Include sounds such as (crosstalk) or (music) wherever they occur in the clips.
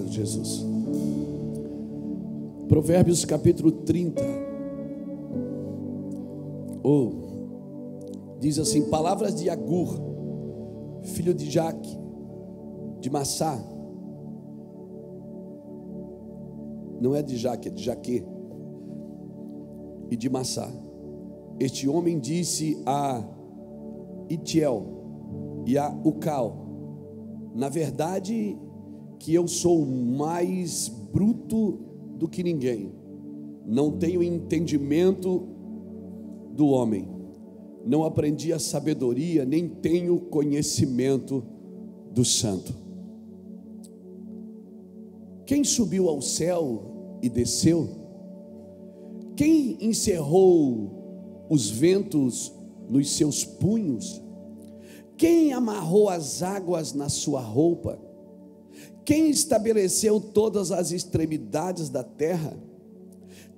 Obrigado, Jesus. Provérbios capítulo 30. Oh, diz assim: Palavras de Agur, filho de Jaque, de Massá. Não é de Jaque, é de Jaque. E de Massá. Este homem disse a Itiel e a Ucal: Na verdade, que eu sou mais bruto do que ninguém, não tenho entendimento do homem, não aprendi a sabedoria, nem tenho conhecimento do santo. Quem subiu ao céu e desceu? Quem encerrou os ventos nos seus punhos? Quem amarrou as águas na sua roupa? Quem estabeleceu todas as extremidades da terra?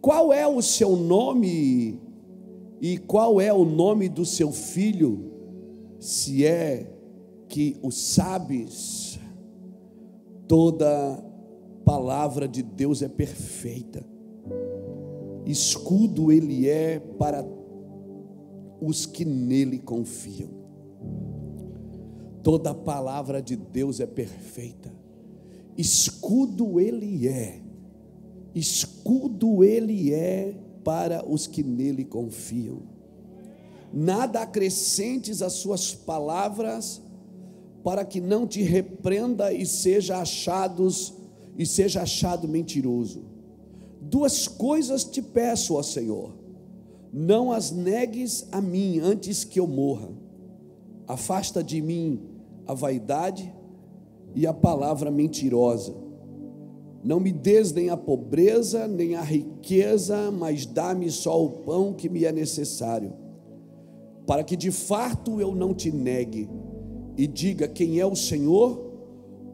Qual é o seu nome e qual é o nome do seu filho? Se é que o sabes, toda palavra de Deus é perfeita, escudo ele é para os que nele confiam. Toda palavra de Deus é perfeita escudo ele é, escudo ele é para os que nele confiam. Nada acrescentes às suas palavras, para que não te repreenda e seja achados e seja achado mentiroso. Duas coisas te peço, ó Senhor: não as negues a mim antes que eu morra. Afasta de mim a vaidade e a palavra mentirosa. Não me des nem a pobreza, nem a riqueza, mas dá-me só o pão que me é necessário, para que de fato eu não te negue e diga quem é o Senhor,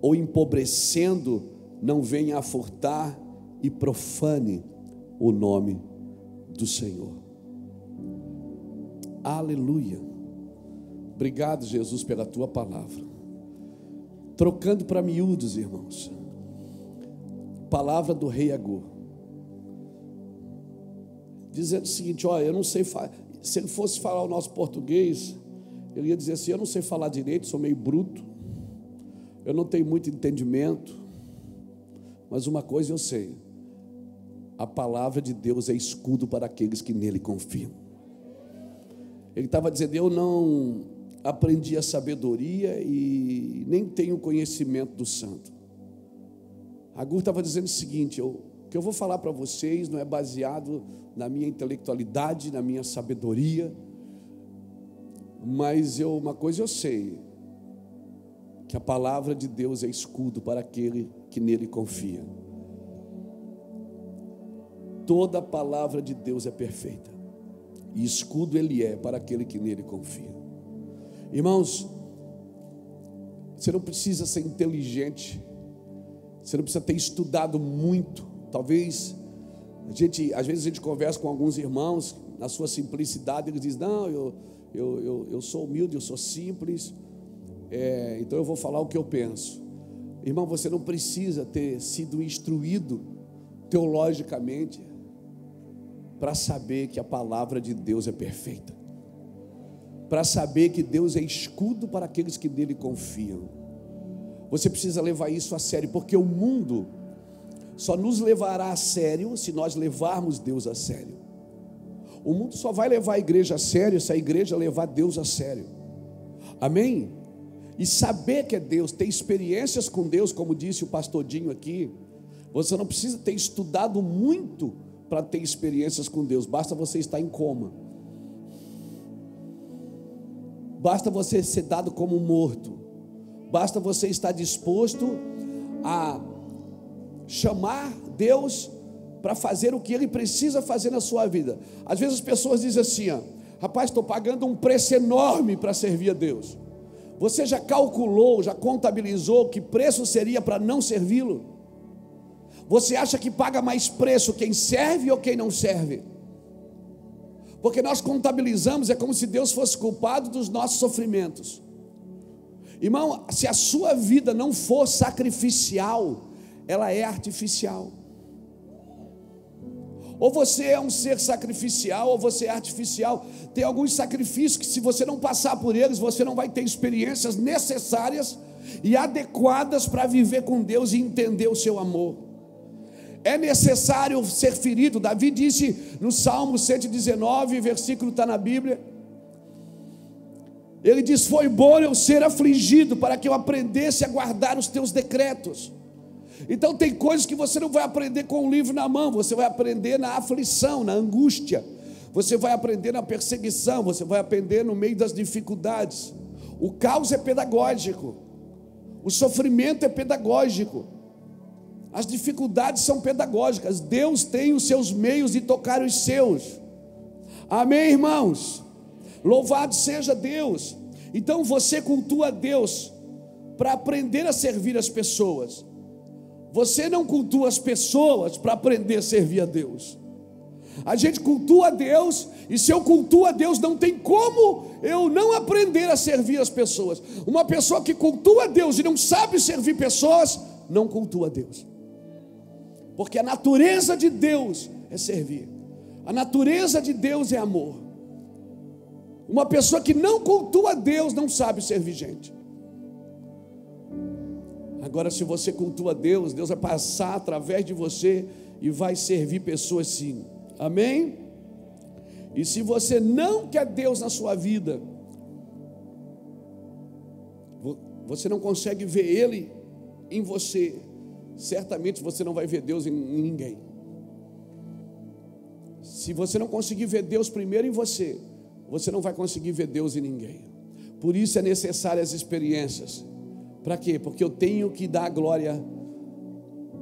ou empobrecendo, não venha a furtar e profane o nome do Senhor. Aleluia. Obrigado, Jesus, pela tua palavra trocando para miúdos, irmãos. Palavra do rei Agur. Dizendo o seguinte: olha, eu não sei Se ele fosse falar o nosso português, ele ia dizer assim: eu não sei falar direito, sou meio bruto, eu não tenho muito entendimento, mas uma coisa eu sei: a palavra de Deus é escudo para aqueles que nele confiam. Ele estava dizendo: eu não aprendi a sabedoria e nem tenho conhecimento do santo. Agur estava dizendo o seguinte: eu, o que eu vou falar para vocês não é baseado na minha intelectualidade, na minha sabedoria, mas eu, uma coisa eu sei, que a palavra de Deus é escudo para aquele que nele confia. Toda palavra de Deus é perfeita, e escudo ele é para aquele que nele confia. Irmãos, você não precisa ser inteligente, você não precisa ter estudado muito. Talvez a gente, às vezes a gente conversa com alguns irmãos, na sua simplicidade, eles dizem: Não, eu, eu, eu, eu sou humilde, eu sou simples, é, então eu vou falar o que eu penso. Irmão, você não precisa ter sido instruído teologicamente para saber que a palavra de Deus é perfeita para saber que Deus é escudo para aqueles que nele confiam. Você precisa levar isso a sério, porque o mundo só nos levará a sério se nós levarmos Deus a sério. O mundo só vai levar a igreja a sério se a igreja levar Deus a sério. Amém? E saber que é Deus, ter experiências com Deus, como disse o pastor Dinho aqui, você não precisa ter estudado muito para ter experiências com Deus, basta você estar em coma. Basta você ser dado como morto. Basta você estar disposto a chamar Deus para fazer o que Ele precisa fazer na sua vida. Às vezes as pessoas dizem assim: ó, rapaz, estou pagando um preço enorme para servir a Deus. Você já calculou, já contabilizou que preço seria para não servi-lo? Você acha que paga mais preço quem serve ou quem não serve? Porque nós contabilizamos, é como se Deus fosse culpado dos nossos sofrimentos. Irmão, se a sua vida não for sacrificial, ela é artificial. Ou você é um ser sacrificial, ou você é artificial. Tem alguns sacrifícios que, se você não passar por eles, você não vai ter experiências necessárias e adequadas para viver com Deus e entender o seu amor. É necessário ser ferido. Davi disse no Salmo 119, versículo está na Bíblia. Ele diz: Foi bom eu ser afligido, para que eu aprendesse a guardar os teus decretos. Então tem coisas que você não vai aprender com o livro na mão, você vai aprender na aflição, na angústia. Você vai aprender na perseguição, você vai aprender no meio das dificuldades. O caos é pedagógico. O sofrimento é pedagógico. As dificuldades são pedagógicas. Deus tem os seus meios de tocar os seus. Amém, irmãos? Louvado seja Deus. Então você cultua Deus para aprender a servir as pessoas. Você não cultua as pessoas para aprender a servir a Deus. A gente cultua Deus, e se eu cultuo a Deus, não tem como eu não aprender a servir as pessoas. Uma pessoa que cultua Deus e não sabe servir pessoas, não cultua Deus. Porque a natureza de Deus é servir. A natureza de Deus é amor. Uma pessoa que não cultua Deus não sabe servir gente. Agora, se você cultua Deus, Deus vai passar através de você e vai servir pessoas sim. Amém? E se você não quer Deus na sua vida, você não consegue ver Ele em você, certamente você não vai ver Deus em ninguém. Se você não conseguir ver Deus primeiro em você, você não vai conseguir ver Deus em ninguém. Por isso é necessário as experiências. Para quê? Porque eu tenho que dar a glória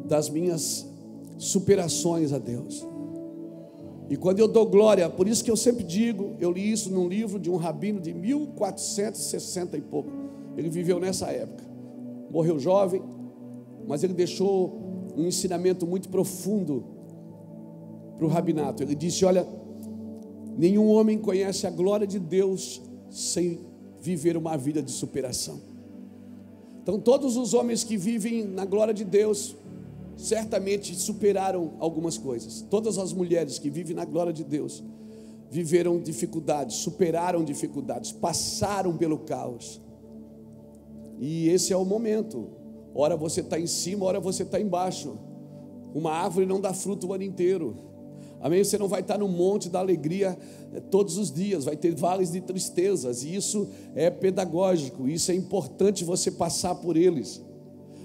das minhas superações a Deus. E quando eu dou glória, por isso que eu sempre digo, eu li isso num livro de um rabino de 1460 e pouco. Ele viveu nessa época. Morreu jovem, mas ele deixou um ensinamento muito profundo para o rabinato. Ele disse: Olha, nenhum homem conhece a glória de Deus sem viver uma vida de superação. Então, todos os homens que vivem na glória de Deus, certamente superaram algumas coisas. Todas as mulheres que vivem na glória de Deus, viveram dificuldades, superaram dificuldades, passaram pelo caos. E esse é o momento. Ora você está em cima, ora você está embaixo. Uma árvore não dá fruto o ano inteiro. Amém? Você não vai estar no monte da alegria eh, todos os dias, vai ter vales de tristezas, e isso é pedagógico, isso é importante você passar por eles.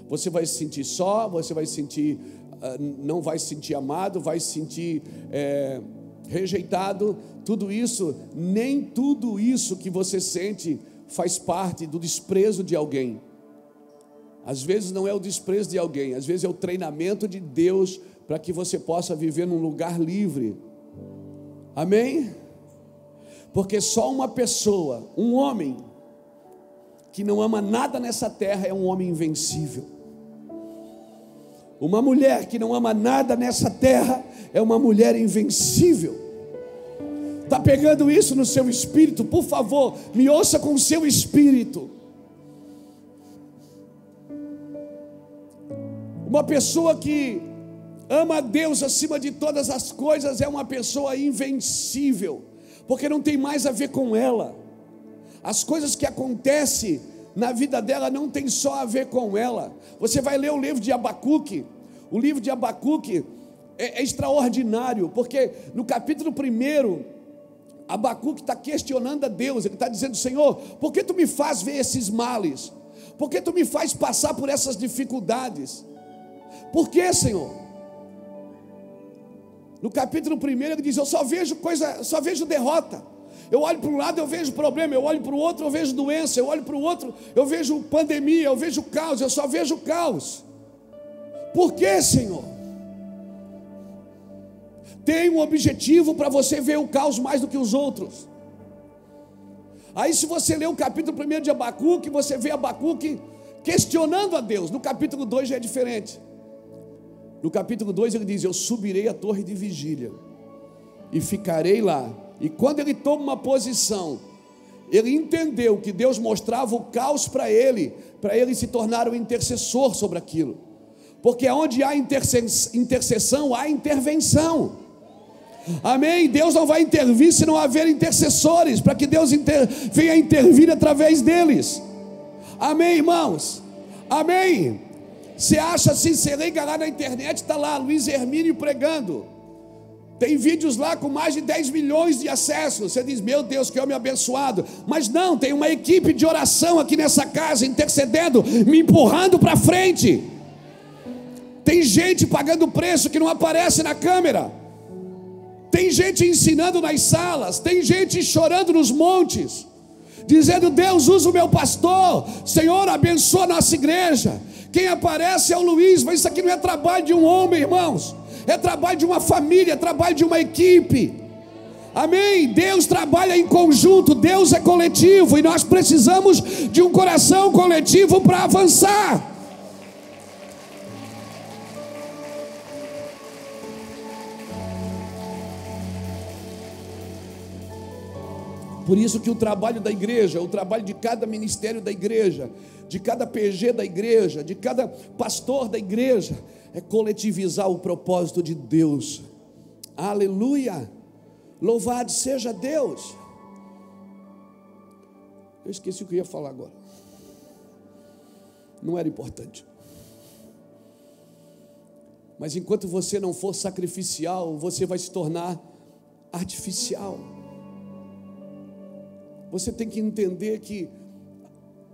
Você vai se sentir só, você vai se sentir, ah, não vai se sentir amado, vai se sentir é, rejeitado, tudo isso, nem tudo isso que você sente faz parte do desprezo de alguém. Às vezes não é o desprezo de alguém, às vezes é o treinamento de Deus para que você possa viver num lugar livre. Amém? Porque só uma pessoa, um homem, que não ama nada nessa terra é um homem invencível. Uma mulher que não ama nada nessa terra é uma mulher invencível. Está pegando isso no seu espírito? Por favor, me ouça com o seu espírito. Uma pessoa que ama a Deus acima de todas as coisas, é uma pessoa invencível, porque não tem mais a ver com ela. As coisas que acontecem na vida dela não tem só a ver com ela. Você vai ler o livro de Abacuque, o livro de Abacuque é, é extraordinário, porque no capítulo 1, Abacuque está questionando a Deus, ele está dizendo: Senhor, por que tu me faz ver esses males? Por que tu me faz passar por essas dificuldades? Por que, Senhor? No capítulo 1 ele diz: Eu só vejo coisa, só vejo derrota. Eu olho para um lado, eu vejo problema, eu olho para o outro, eu vejo doença, eu olho para o outro, eu vejo pandemia, eu vejo caos, eu só vejo caos. Por que, Senhor? Tem um objetivo para você ver o caos mais do que os outros. Aí, se você ler o capítulo 1 de Abacuque, você vê Abacuque questionando a Deus. No capítulo 2 já é diferente. No capítulo 2 ele diz: Eu subirei a torre de vigília e ficarei lá. E quando ele toma uma posição, ele entendeu que Deus mostrava o caos para ele, para ele se tornar um intercessor sobre aquilo. Porque onde há intercessão, há intervenção. Amém? Deus não vai intervir se não haver intercessores, para que Deus inter... venha intervir através deles. Amém, irmãos? Amém? Você acha assim, você liga lá na internet, está lá Luiz Hermínio pregando. Tem vídeos lá com mais de 10 milhões de acessos. Você diz, meu Deus, que homem abençoado. Mas não, tem uma equipe de oração aqui nessa casa, intercedendo, me empurrando para frente. Tem gente pagando preço que não aparece na câmera. Tem gente ensinando nas salas. Tem gente chorando nos montes. Dizendo: Deus usa o meu pastor. Senhor, abençoa a nossa igreja. Quem aparece é o Luiz. Mas isso aqui não é trabalho de um homem, irmãos. É trabalho de uma família. É trabalho de uma equipe. Amém? Deus trabalha em conjunto, Deus é coletivo e nós precisamos de um coração coletivo para avançar. Por isso que o trabalho da igreja, o trabalho de cada ministério da igreja, de cada PG da igreja, de cada pastor da igreja, é coletivizar o propósito de Deus. Aleluia! Louvado seja Deus. Eu esqueci o que eu ia falar agora. Não era importante. Mas enquanto você não for sacrificial, você vai se tornar artificial. Você tem que entender que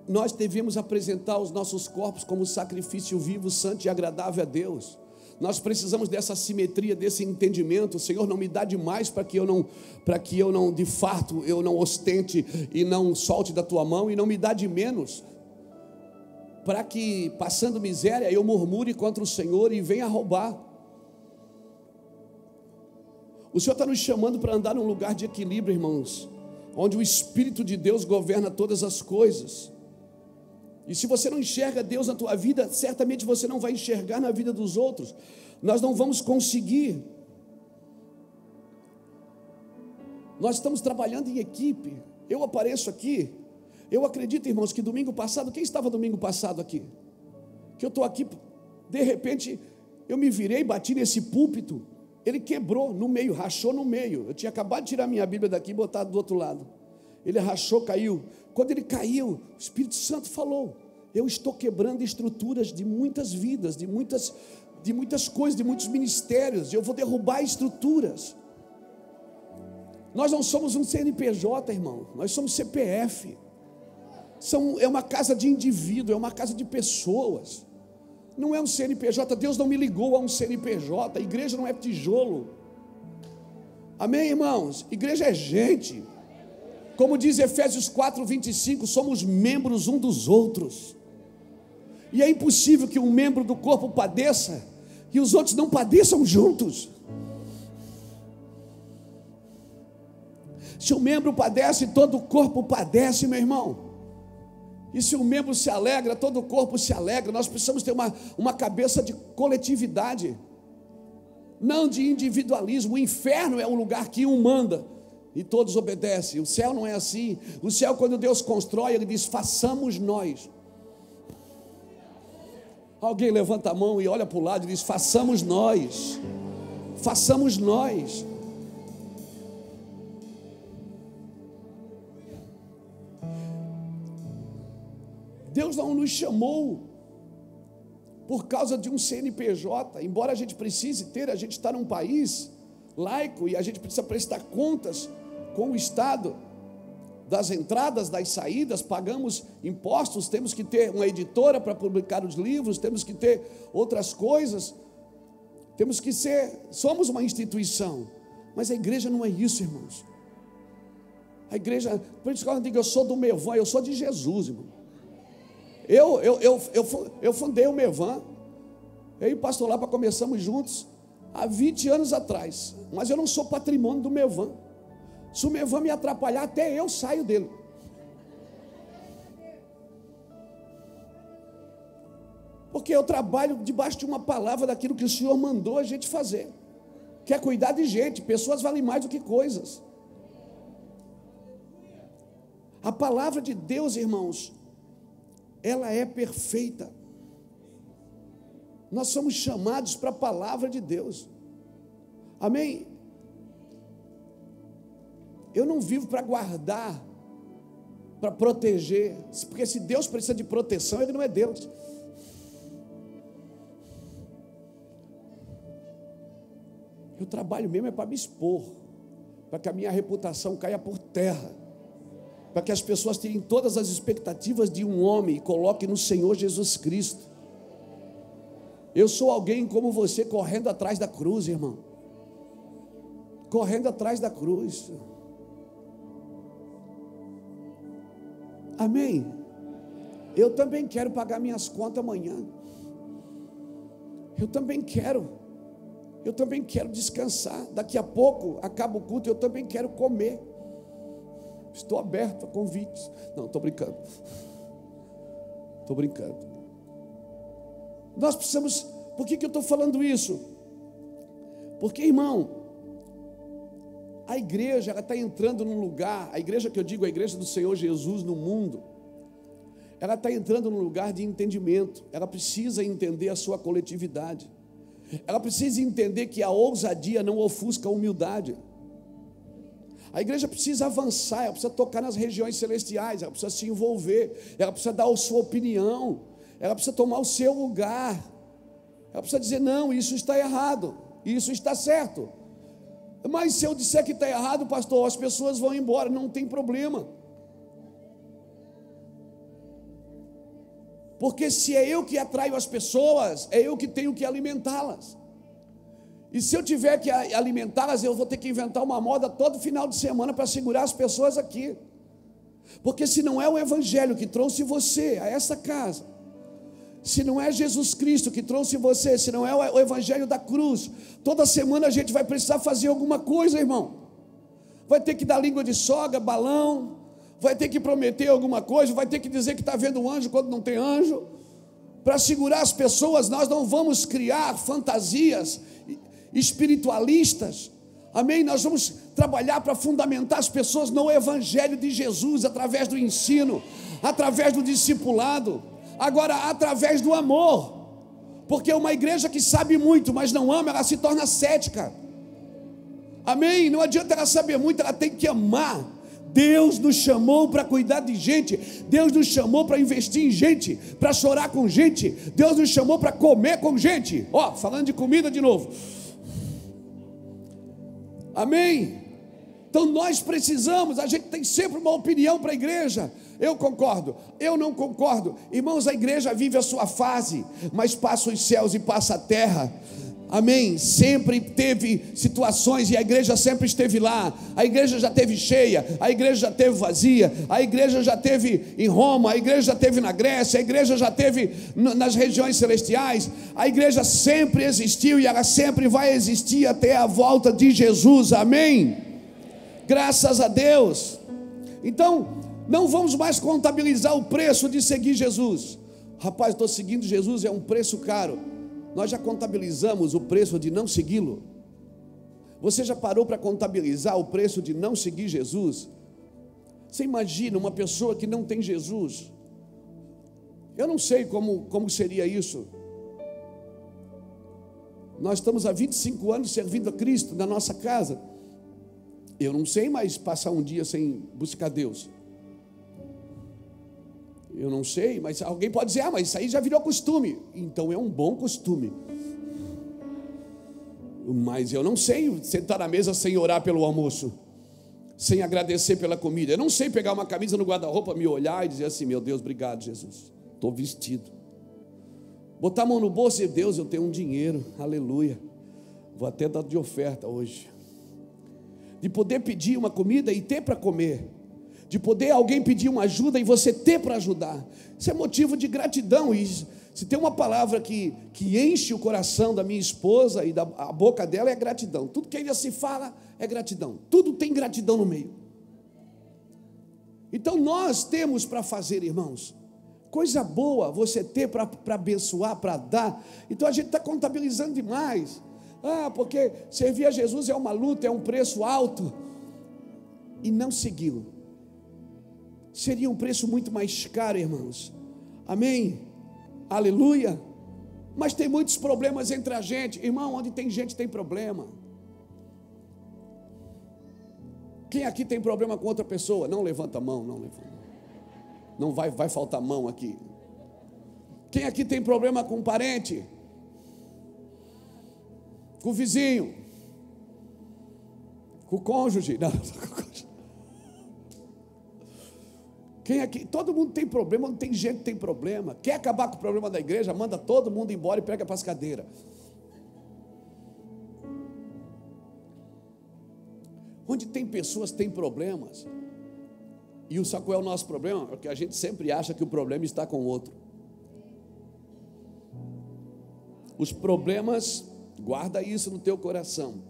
nós devemos apresentar os nossos corpos como sacrifício vivo, santo e agradável a Deus. Nós precisamos dessa simetria, desse entendimento. Senhor, não me dá demais para que eu não, para que eu não, de fato, eu não ostente e não solte da tua mão, e não me dá de menos, para que passando miséria eu murmure contra o Senhor e venha roubar. O Senhor está nos chamando para andar num lugar de equilíbrio, irmãos onde o Espírito de Deus governa todas as coisas. E se você não enxerga Deus na tua vida, certamente você não vai enxergar na vida dos outros. Nós não vamos conseguir. Nós estamos trabalhando em equipe. Eu apareço aqui. Eu acredito, irmãos, que domingo passado, quem estava domingo passado aqui? Que eu estou aqui, de repente, eu me virei, bati nesse púlpito. Ele quebrou no meio, rachou no meio. Eu tinha acabado de tirar minha Bíblia daqui e botar do outro lado. Ele rachou, caiu. Quando ele caiu, o Espírito Santo falou: Eu estou quebrando estruturas de muitas vidas, de muitas, de muitas coisas, de muitos ministérios. Eu vou derrubar estruturas. Nós não somos um CNPJ, irmão. Nós somos CPF. São, é uma casa de indivíduo, é uma casa de pessoas não é um CNPJ, Deus não me ligou a um CNPJ, a igreja não é tijolo. Amém, irmãos? Igreja é gente. Como diz Efésios 4, 25, somos membros um dos outros. E é impossível que um membro do corpo padeça e os outros não padeçam juntos. Se um membro padece, todo o corpo padece, meu irmão. E se um membro se alegra, todo o corpo se alegra. Nós precisamos ter uma, uma cabeça de coletividade, não de individualismo. O inferno é um lugar que um manda e todos obedecem. O céu não é assim. O céu, quando Deus constrói, Ele diz: façamos nós. Alguém levanta a mão e olha para o lado e diz: façamos nós. Façamos nós. Deus não nos chamou por causa de um CNPJ, embora a gente precise ter, a gente está num país laico e a gente precisa prestar contas com o Estado das entradas, das saídas, pagamos impostos, temos que ter uma editora para publicar os livros, temos que ter outras coisas, temos que ser, somos uma instituição, mas a igreja não é isso, irmãos. A igreja, por isso que eu digo, eu sou do meu avô, eu sou de Jesus, irmão. Eu, eu, eu, eu, eu fundei o Mevan, eu e o pastor Lapa começamos juntos há 20 anos atrás, mas eu não sou patrimônio do Mevan. Se o Mevan me atrapalhar, até eu saio dele. Porque eu trabalho debaixo de uma palavra daquilo que o Senhor mandou a gente fazer. Que é cuidar de gente, pessoas valem mais do que coisas. A palavra de Deus, irmãos, ela é perfeita. Nós somos chamados para a palavra de Deus. Amém? Eu não vivo para guardar, para proteger, porque se Deus precisa de proteção, Ele não é Deus. Eu trabalho mesmo é para me expor, para que a minha reputação caia por terra, para que as pessoas tenham todas as expectativas de um homem e coloquem no Senhor Jesus Cristo. Eu sou alguém como você correndo atrás da cruz, irmão. Correndo atrás da cruz. Amém. Eu também quero pagar minhas contas amanhã. Eu também quero. Eu também quero descansar. Daqui a pouco acaba o culto, eu também quero comer. Estou aberto a convites. Não, estou brincando. Estou brincando. Nós precisamos. Por que, que eu estou falando isso? Porque, irmão, a igreja está entrando num lugar, a igreja que eu digo, a igreja do Senhor Jesus no mundo, ela está entrando num lugar de entendimento, ela precisa entender a sua coletividade, ela precisa entender que a ousadia não ofusca a humildade. A igreja precisa avançar, ela precisa tocar nas regiões celestiais, ela precisa se envolver, ela precisa dar a sua opinião, ela precisa tomar o seu lugar, ela precisa dizer: não, isso está errado, isso está certo. Mas se eu disser que está errado, pastor, as pessoas vão embora, não tem problema. Porque se é eu que atraio as pessoas, é eu que tenho que alimentá-las. E se eu tiver que alimentá-las, eu vou ter que inventar uma moda todo final de semana para segurar as pessoas aqui. Porque se não é o Evangelho que trouxe você a essa casa, se não é Jesus Cristo que trouxe você, se não é o Evangelho da cruz, toda semana a gente vai precisar fazer alguma coisa, irmão. Vai ter que dar língua de soga, balão, vai ter que prometer alguma coisa, vai ter que dizer que está vendo um anjo quando não tem anjo. Para segurar as pessoas, nós não vamos criar fantasias espiritualistas. Amém? Nós vamos trabalhar para fundamentar as pessoas no Evangelho de Jesus, através do ensino, através do discipulado agora através do amor. Porque uma igreja que sabe muito, mas não ama, ela se torna cética. Amém? Não adianta ela saber muito, ela tem que amar. Deus nos chamou para cuidar de gente, Deus nos chamou para investir em gente, para chorar com gente, Deus nos chamou para comer com gente. Ó, falando de comida de novo. Amém? Então nós precisamos, a gente tem sempre uma opinião para a igreja. Eu concordo, eu não concordo. Irmãos, a igreja vive a sua fase, mas passa os céus e passa a terra. Amém. Sempre teve situações e a igreja sempre esteve lá. A igreja já teve cheia, a igreja já teve vazia, a igreja já teve em Roma, a igreja já teve na Grécia, a igreja já teve nas regiões celestiais. A igreja sempre existiu e ela sempre vai existir até a volta de Jesus. Amém. Graças a Deus. Então, não vamos mais contabilizar o preço de seguir Jesus. Rapaz, estou seguindo Jesus, é um preço caro. Nós já contabilizamos o preço de não segui-lo. Você já parou para contabilizar o preço de não seguir Jesus? Você imagina uma pessoa que não tem Jesus? Eu não sei como, como seria isso. Nós estamos há 25 anos servindo a Cristo na nossa casa. Eu não sei mais passar um dia sem buscar Deus. Eu não sei, mas alguém pode dizer: ah, mas isso aí já virou costume. Então é um bom costume. Mas eu não sei sentar na mesa sem orar pelo almoço, sem agradecer pela comida. Eu não sei pegar uma camisa no guarda-roupa, me olhar e dizer assim: meu Deus, obrigado, Jesus. Estou vestido. Botar a mão no bolso e Deus, eu tenho um dinheiro, aleluia. Vou até dar de oferta hoje de poder pedir uma comida e ter para comer, de poder alguém pedir uma ajuda e você ter para ajudar. Isso é motivo de gratidão. E se tem uma palavra que, que enche o coração da minha esposa e da a boca dela é gratidão. Tudo que ainda se fala é gratidão. Tudo tem gratidão no meio. Então nós temos para fazer, irmãos. Coisa boa você ter para abençoar, para dar. Então a gente está contabilizando demais. Ah, porque servir a Jesus é uma luta, é um preço alto. E não segui-lo. Seria um preço muito mais caro, irmãos. Amém? Aleluia. Mas tem muitos problemas entre a gente. Irmão, onde tem gente tem problema. Quem aqui tem problema com outra pessoa? Não levanta a mão, não levanta. Não vai, vai faltar mão aqui. Quem aqui tem problema com um parente? Com o vizinho? Com o cônjuge? Não, (laughs) com o cônjuge. Quem aqui? Todo mundo tem problema, não tem gente que tem problema. Quer acabar com o problema da igreja? Manda todo mundo embora e pega para as cadeiras. Onde tem pessoas tem problemas. E o qual é o nosso problema? Porque a gente sempre acha que o problema está com o outro. Os problemas, guarda isso no teu coração.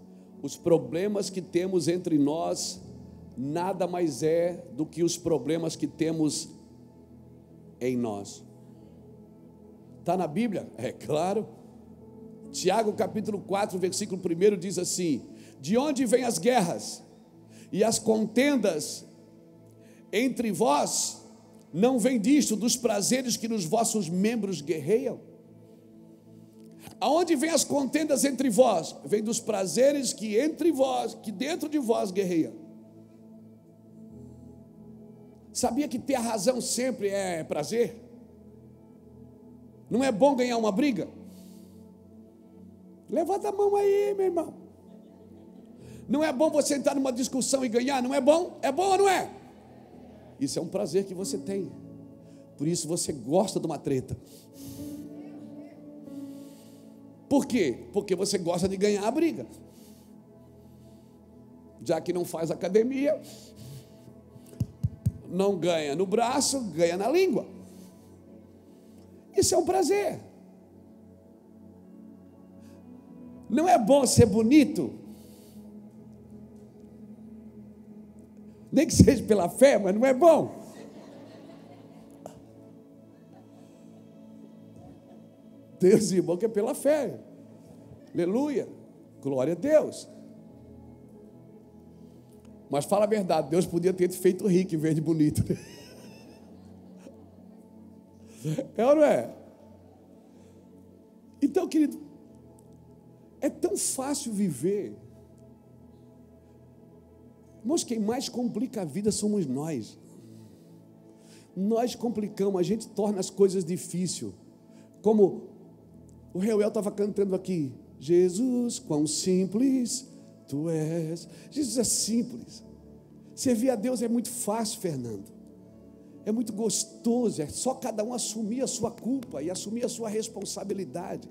Os problemas que temos entre nós nada mais é do que os problemas que temos em nós. Está na Bíblia? (laughs) É claro. Tiago capítulo 4, versículo 1 diz assim: De onde vêm as guerras e as contendas entre vós? Não vem disto dos prazeres que nos vossos membros guerreiam? Aonde vem as contendas entre vós? Vem dos prazeres que entre vós, que dentro de vós guerreiam. Sabia que ter a razão sempre é prazer? Não é bom ganhar uma briga? Levanta a mão aí, meu irmão. Não é bom você entrar numa discussão e ganhar? Não é bom? É bom ou não é? Isso é um prazer que você tem. Por isso você gosta de uma treta. Por quê? Porque você gosta de ganhar a briga. Já que não faz academia, não ganha no braço, ganha na língua. Isso é um prazer. Não é bom ser bonito? Nem que seja pela fé, mas não é bom. Deus, irmão, que é pela fé. Aleluia. Glória a Deus. Mas fala a verdade, Deus podia ter feito rico em vez de bonito. É ou não é? Então, querido, é tão fácil viver. Irmãos, quem mais complica a vida somos nós. Nós complicamos, a gente torna as coisas difíceis. Como o Reuel estava cantando aqui. Jesus, quão simples tu és. Jesus é simples. Servir a Deus é muito fácil, Fernando. É muito gostoso, é só cada um assumir a sua culpa e assumir a sua responsabilidade.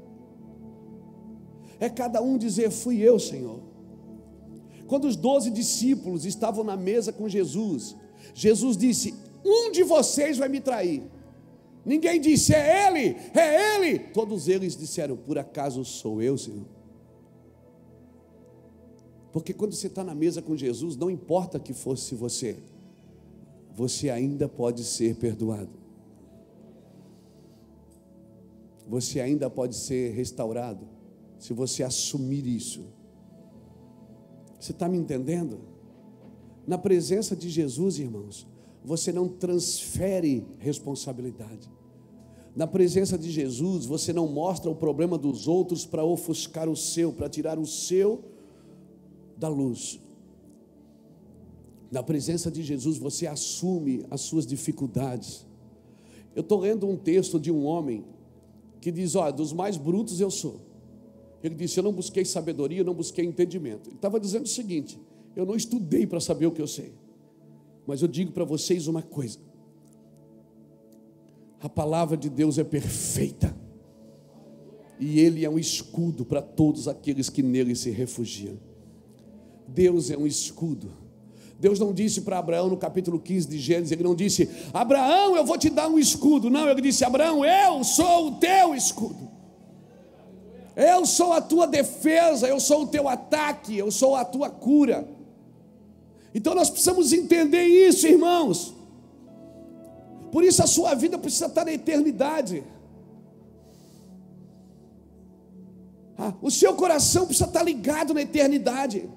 É cada um dizer: Fui eu, Senhor. Quando os doze discípulos estavam na mesa com Jesus, Jesus disse: Um de vocês vai me trair. Ninguém disse: É ele, é ele. Todos eles disseram: Por acaso sou eu, Senhor? Porque quando você está na mesa com Jesus, não importa que fosse você, você ainda pode ser perdoado. Você ainda pode ser restaurado, se você assumir isso. Você está me entendendo? Na presença de Jesus, irmãos, você não transfere responsabilidade. Na presença de Jesus, você não mostra o problema dos outros para ofuscar o seu, para tirar o seu da luz. Na presença de Jesus, você assume as suas dificuldades. Eu estou lendo um texto de um homem que diz: Olha, dos mais brutos eu sou. Ele disse: Eu não busquei sabedoria, eu não busquei entendimento. Ele estava dizendo o seguinte: Eu não estudei para saber o que eu sei. Mas eu digo para vocês uma coisa: a palavra de Deus é perfeita, e Ele é um escudo para todos aqueles que nele se refugiam. Deus é um escudo. Deus não disse para Abraão no capítulo 15 de Gênesis, ele não disse: Abraão, eu vou te dar um escudo. Não, ele disse: Abraão, eu sou o teu escudo. Eu sou a tua defesa, eu sou o teu ataque, eu sou a tua cura. Então nós precisamos entender isso, irmãos. Por isso a sua vida precisa estar na eternidade. Ah, o seu coração precisa estar ligado na eternidade.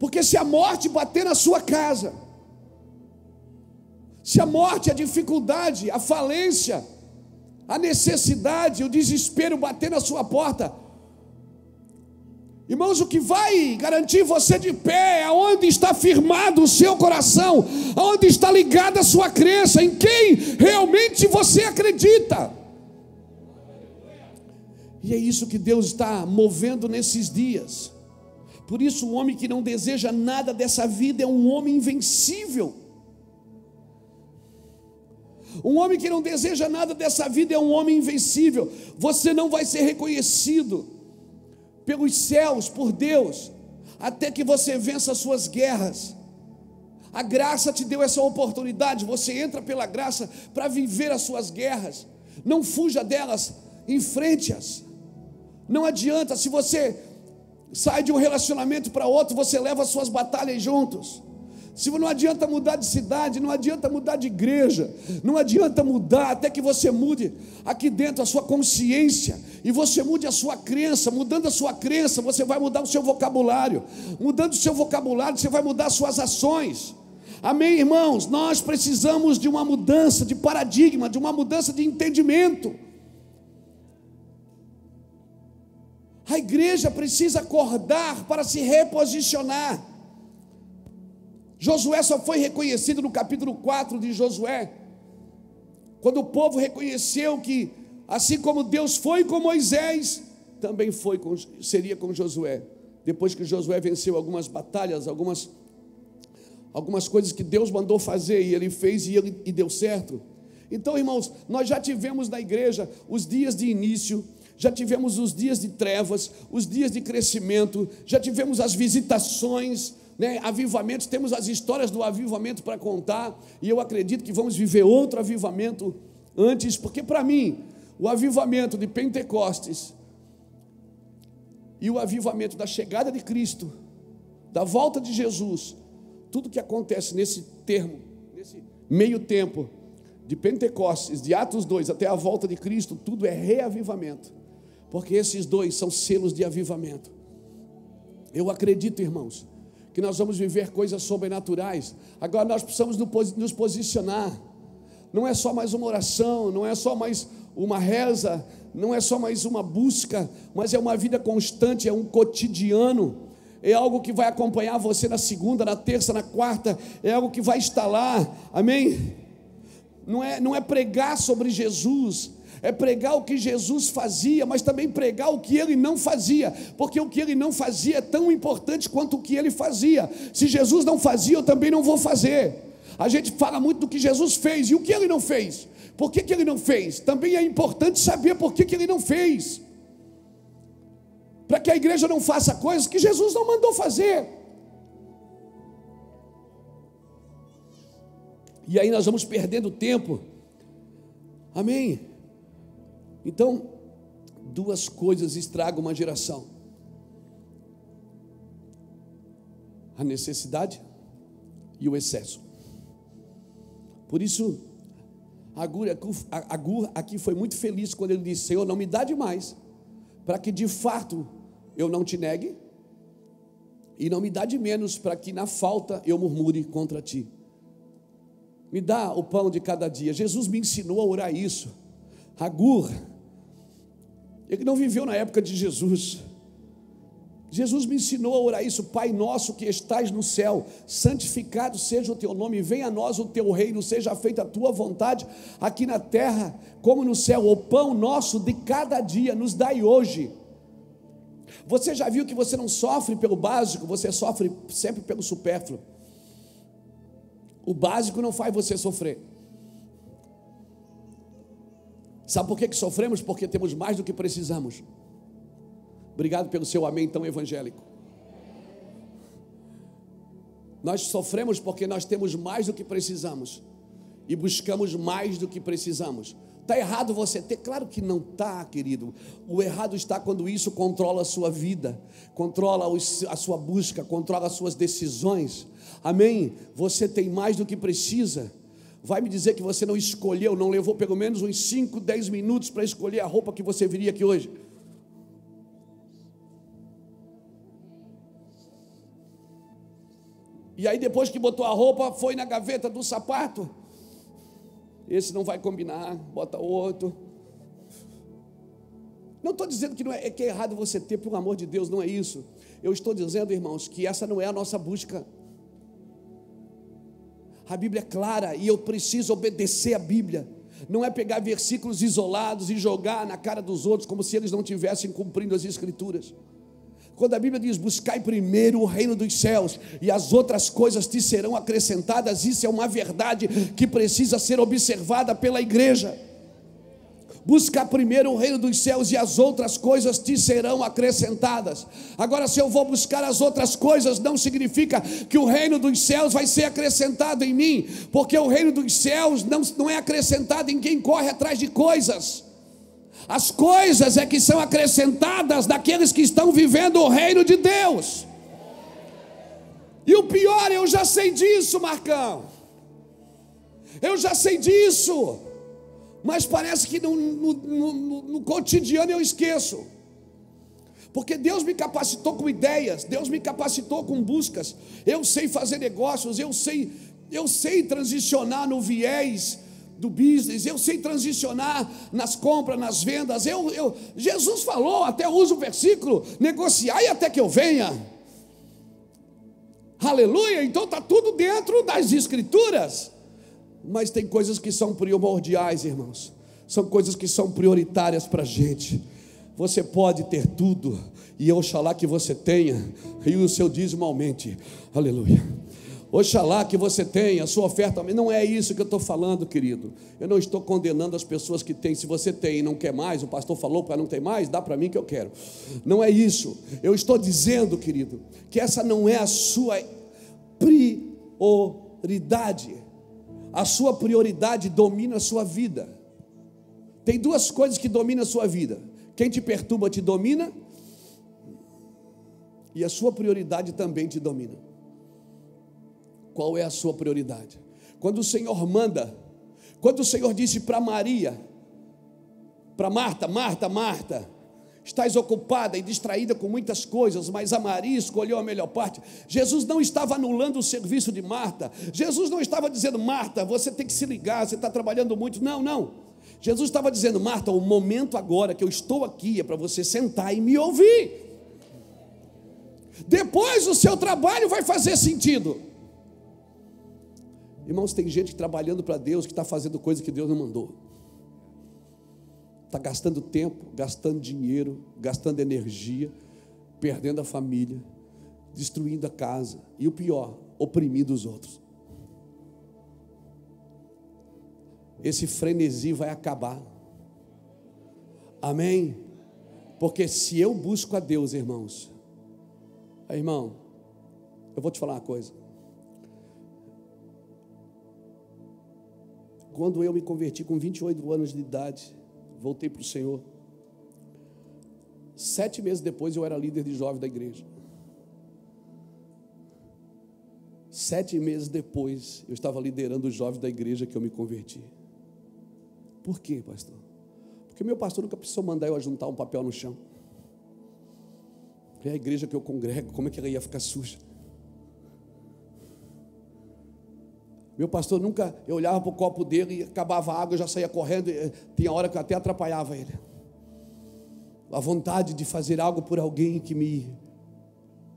Porque se a morte bater na sua casa, se a morte, a dificuldade, a falência, a necessidade, o desespero bater na sua porta. Irmãos, o que vai garantir você de pé, aonde está firmado o seu coração, aonde está ligada a sua crença, em quem realmente você acredita. E é isso que Deus está movendo nesses dias. Por isso, o homem que não deseja nada dessa vida é um homem invencível. Um homem que não deseja nada dessa vida é um homem invencível. Você não vai ser reconhecido pelos céus, por Deus, até que você vença as suas guerras. A graça te deu essa oportunidade. Você entra pela graça para viver as suas guerras. Não fuja delas, enfrente-as. Não adianta, se você sai de um relacionamento para outro, você leva as suas batalhas juntos. Se não adianta mudar de cidade, não adianta mudar de igreja, não adianta mudar até que você mude aqui dentro a sua consciência e você mude a sua crença. Mudando a sua crença, você vai mudar o seu vocabulário. Mudando o seu vocabulário, você vai mudar as suas ações. Amém, irmãos? Nós precisamos de uma mudança de paradigma, de uma mudança de entendimento. A igreja precisa acordar para se reposicionar. Josué só foi reconhecido no capítulo 4 de Josué, quando o povo reconheceu que, assim como Deus foi com Moisés, também foi com, seria com Josué. Depois que Josué venceu algumas batalhas, algumas, algumas coisas que Deus mandou fazer e ele fez e, ele, e deu certo. Então, irmãos, nós já tivemos na igreja os dias de início, já tivemos os dias de trevas, os dias de crescimento, já tivemos as visitações, né, avivamentos, temos as histórias do avivamento para contar, e eu acredito que vamos viver outro avivamento antes, porque para mim, o avivamento de Pentecostes e o avivamento da chegada de Cristo, da volta de Jesus, tudo que acontece nesse termo, nesse meio tempo, de Pentecostes, de Atos 2 até a volta de Cristo, tudo é reavivamento, porque esses dois são selos de avivamento. Eu acredito, irmãos, que nós vamos viver coisas sobrenaturais. Agora nós precisamos nos posicionar. Não é só mais uma oração, não é só mais uma reza, não é só mais uma busca, mas é uma vida constante, é um cotidiano. É algo que vai acompanhar você na segunda, na terça, na quarta, é algo que vai estar lá. Amém? Não é, não é pregar sobre Jesus, é pregar o que Jesus fazia, mas também pregar o que ele não fazia, porque o que ele não fazia é tão importante quanto o que ele fazia. Se Jesus não fazia, eu também não vou fazer. A gente fala muito do que Jesus fez e o que ele não fez. Por que, que ele não fez? Também é importante saber por que, que ele não fez. Para que a igreja não faça coisas que Jesus não mandou fazer. E aí nós vamos perdendo tempo. Amém. Então, duas coisas estragam uma geração: a necessidade e o excesso. Por isso, Agur, aqui foi muito feliz quando ele disse: Senhor, não me dá demais, para que de fato eu não te negue, e não me dá de menos, para que na falta eu murmure contra ti. Me dá o pão de cada dia. Jesus me ensinou a orar isso. Agur ele não viveu na época de Jesus. Jesus me ensinou a orar isso, Pai nosso que estás no céu, santificado seja o teu nome, venha a nós o teu reino, seja feita a tua vontade, aqui na terra como no céu. O pão nosso de cada dia nos dai hoje. Você já viu que você não sofre pelo básico, você sofre sempre pelo supérfluo. O básico não faz você sofrer. Sabe por que, que sofremos? Porque temos mais do que precisamos. Obrigado pelo seu amém tão evangélico. Nós sofremos porque nós temos mais do que precisamos e buscamos mais do que precisamos. Está errado você ter? Claro que não está, querido. O errado está quando isso controla a sua vida, controla a sua busca, controla as suas decisões. Amém? Você tem mais do que precisa vai me dizer que você não escolheu, não levou pelo menos uns 5, 10 minutos para escolher a roupa que você viria aqui hoje? E aí, depois que botou a roupa, foi na gaveta do sapato. Esse não vai combinar, bota outro. Não estou dizendo que, não é, que é errado você ter, pelo amor de Deus, não é isso. Eu estou dizendo, irmãos, que essa não é a nossa busca. A Bíblia é clara e eu preciso obedecer a Bíblia. Não é pegar versículos isolados e jogar na cara dos outros como se eles não tivessem cumprindo as Escrituras. Quando a Bíblia diz: Buscai primeiro o reino dos céus e as outras coisas te serão acrescentadas, isso é uma verdade que precisa ser observada pela igreja. Busca primeiro o reino dos céus e as outras coisas te serão acrescentadas. Agora, se eu vou buscar as outras coisas, não significa que o reino dos céus vai ser acrescentado em mim, porque o reino dos céus não, não é acrescentado em quem corre atrás de coisas. As coisas é que são acrescentadas daqueles que estão vivendo o reino de Deus. E o pior, eu já sei disso, Marcão. Eu já sei disso mas parece que no, no, no, no cotidiano eu esqueço. Porque Deus me capacitou com ideias, Deus me capacitou com buscas. Eu sei fazer negócios, eu sei, eu sei transicionar no viés do business, eu sei transicionar nas compras, nas vendas. Eu, eu, Jesus falou, até uso o versículo, negociar e até que eu venha. Aleluia! Então está tudo dentro das escrituras. Mas tem coisas que são primordiais, irmãos. São coisas que são prioritárias para a gente. Você pode ter tudo, e oxalá que você tenha, e o seu dízimo aumente. Aleluia. Oxalá que você tenha, a sua oferta. Não é isso que eu estou falando, querido. Eu não estou condenando as pessoas que têm. Se você tem e não quer mais, o pastor falou para não ter mais, dá para mim que eu quero. Não é isso. Eu estou dizendo, querido, que essa não é a sua prioridade a sua prioridade domina a sua vida. Tem duas coisas que dominam a sua vida: quem te perturba te domina, e a sua prioridade também te domina. Qual é a sua prioridade? Quando o Senhor manda, quando o Senhor disse para Maria, para Marta, Marta, Marta, Estás ocupada e distraída com muitas coisas, mas a Maria escolheu a melhor parte. Jesus não estava anulando o serviço de Marta. Jesus não estava dizendo, Marta, você tem que se ligar, você está trabalhando muito. Não, não. Jesus estava dizendo, Marta, o momento agora que eu estou aqui é para você sentar e me ouvir. Depois o seu trabalho vai fazer sentido. Irmãos, tem gente trabalhando para Deus que está fazendo coisa que Deus não mandou. Está gastando tempo, gastando dinheiro, gastando energia, perdendo a família, destruindo a casa e o pior, oprimindo os outros. Esse frenesi vai acabar. Amém? Porque se eu busco a Deus, irmãos, irmão, eu vou te falar uma coisa. Quando eu me converti com 28 anos de idade, voltei para o Senhor. Sete meses depois eu era líder de jovem da igreja. Sete meses depois eu estava liderando os jovens da igreja que eu me converti. Por quê, pastor? Porque meu pastor nunca precisou mandar eu juntar um papel no chão. É a igreja que eu congrego, como é que ela ia ficar suja? Meu pastor nunca, eu olhava para o copo dele e acabava a água, eu já saía correndo. Tinha hora que eu até atrapalhava ele. A vontade de fazer algo por alguém que me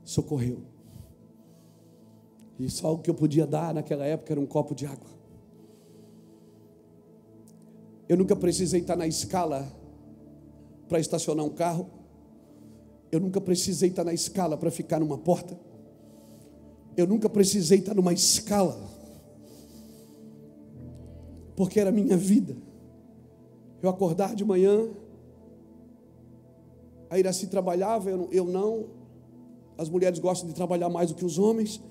socorreu. E só o que eu podia dar naquela época era um copo de água. Eu nunca precisei estar na escala para estacionar um carro. Eu nunca precisei estar na escala para ficar numa porta. Eu nunca precisei estar numa escala porque era minha vida. Eu acordar de manhã, a Iraci trabalhava, eu, eu não. As mulheres gostam de trabalhar mais do que os homens.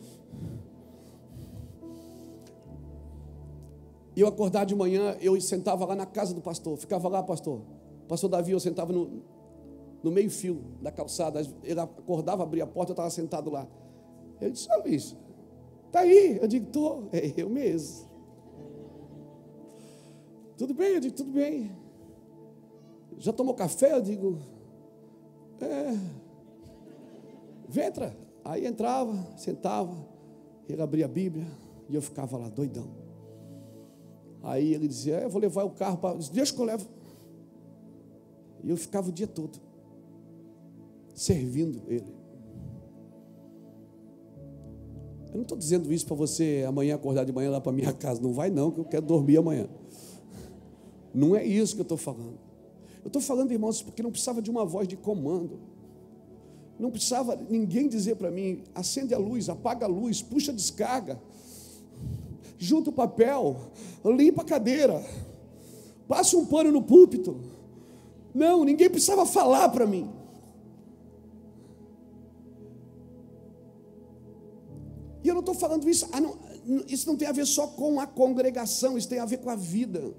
E eu acordar de manhã, eu sentava lá na casa do pastor, ficava lá, pastor. Pastor Davi, eu sentava no, no meio fio da calçada. Ele acordava, abria a porta, eu estava sentado lá. Eu disse, ô Luiz, está aí. Eu digo, estou, é eu mesmo. Tudo bem? Eu digo, tudo bem. Já tomou café? Eu digo, é. Ventra. Aí entrava, sentava, ele abria a Bíblia e eu ficava lá doidão. Aí ele dizia, é, eu vou levar o carro para. Deixa que eu levo. E eu ficava o dia todo servindo Ele. Eu não estou dizendo isso para você amanhã acordar de manhã lá para minha casa. Não vai, não, que eu quero dormir amanhã. Não é isso que eu estou falando. Eu estou falando, irmãos, porque não precisava de uma voz de comando. Não precisava ninguém dizer para mim: acende a luz, apaga a luz, puxa a descarga, junta o papel, limpa a cadeira, passa um pano no púlpito. Não, ninguém precisava falar para mim. E eu não estou falando isso, ah, isso não tem a ver só com a congregação, isso tem a ver com a vida.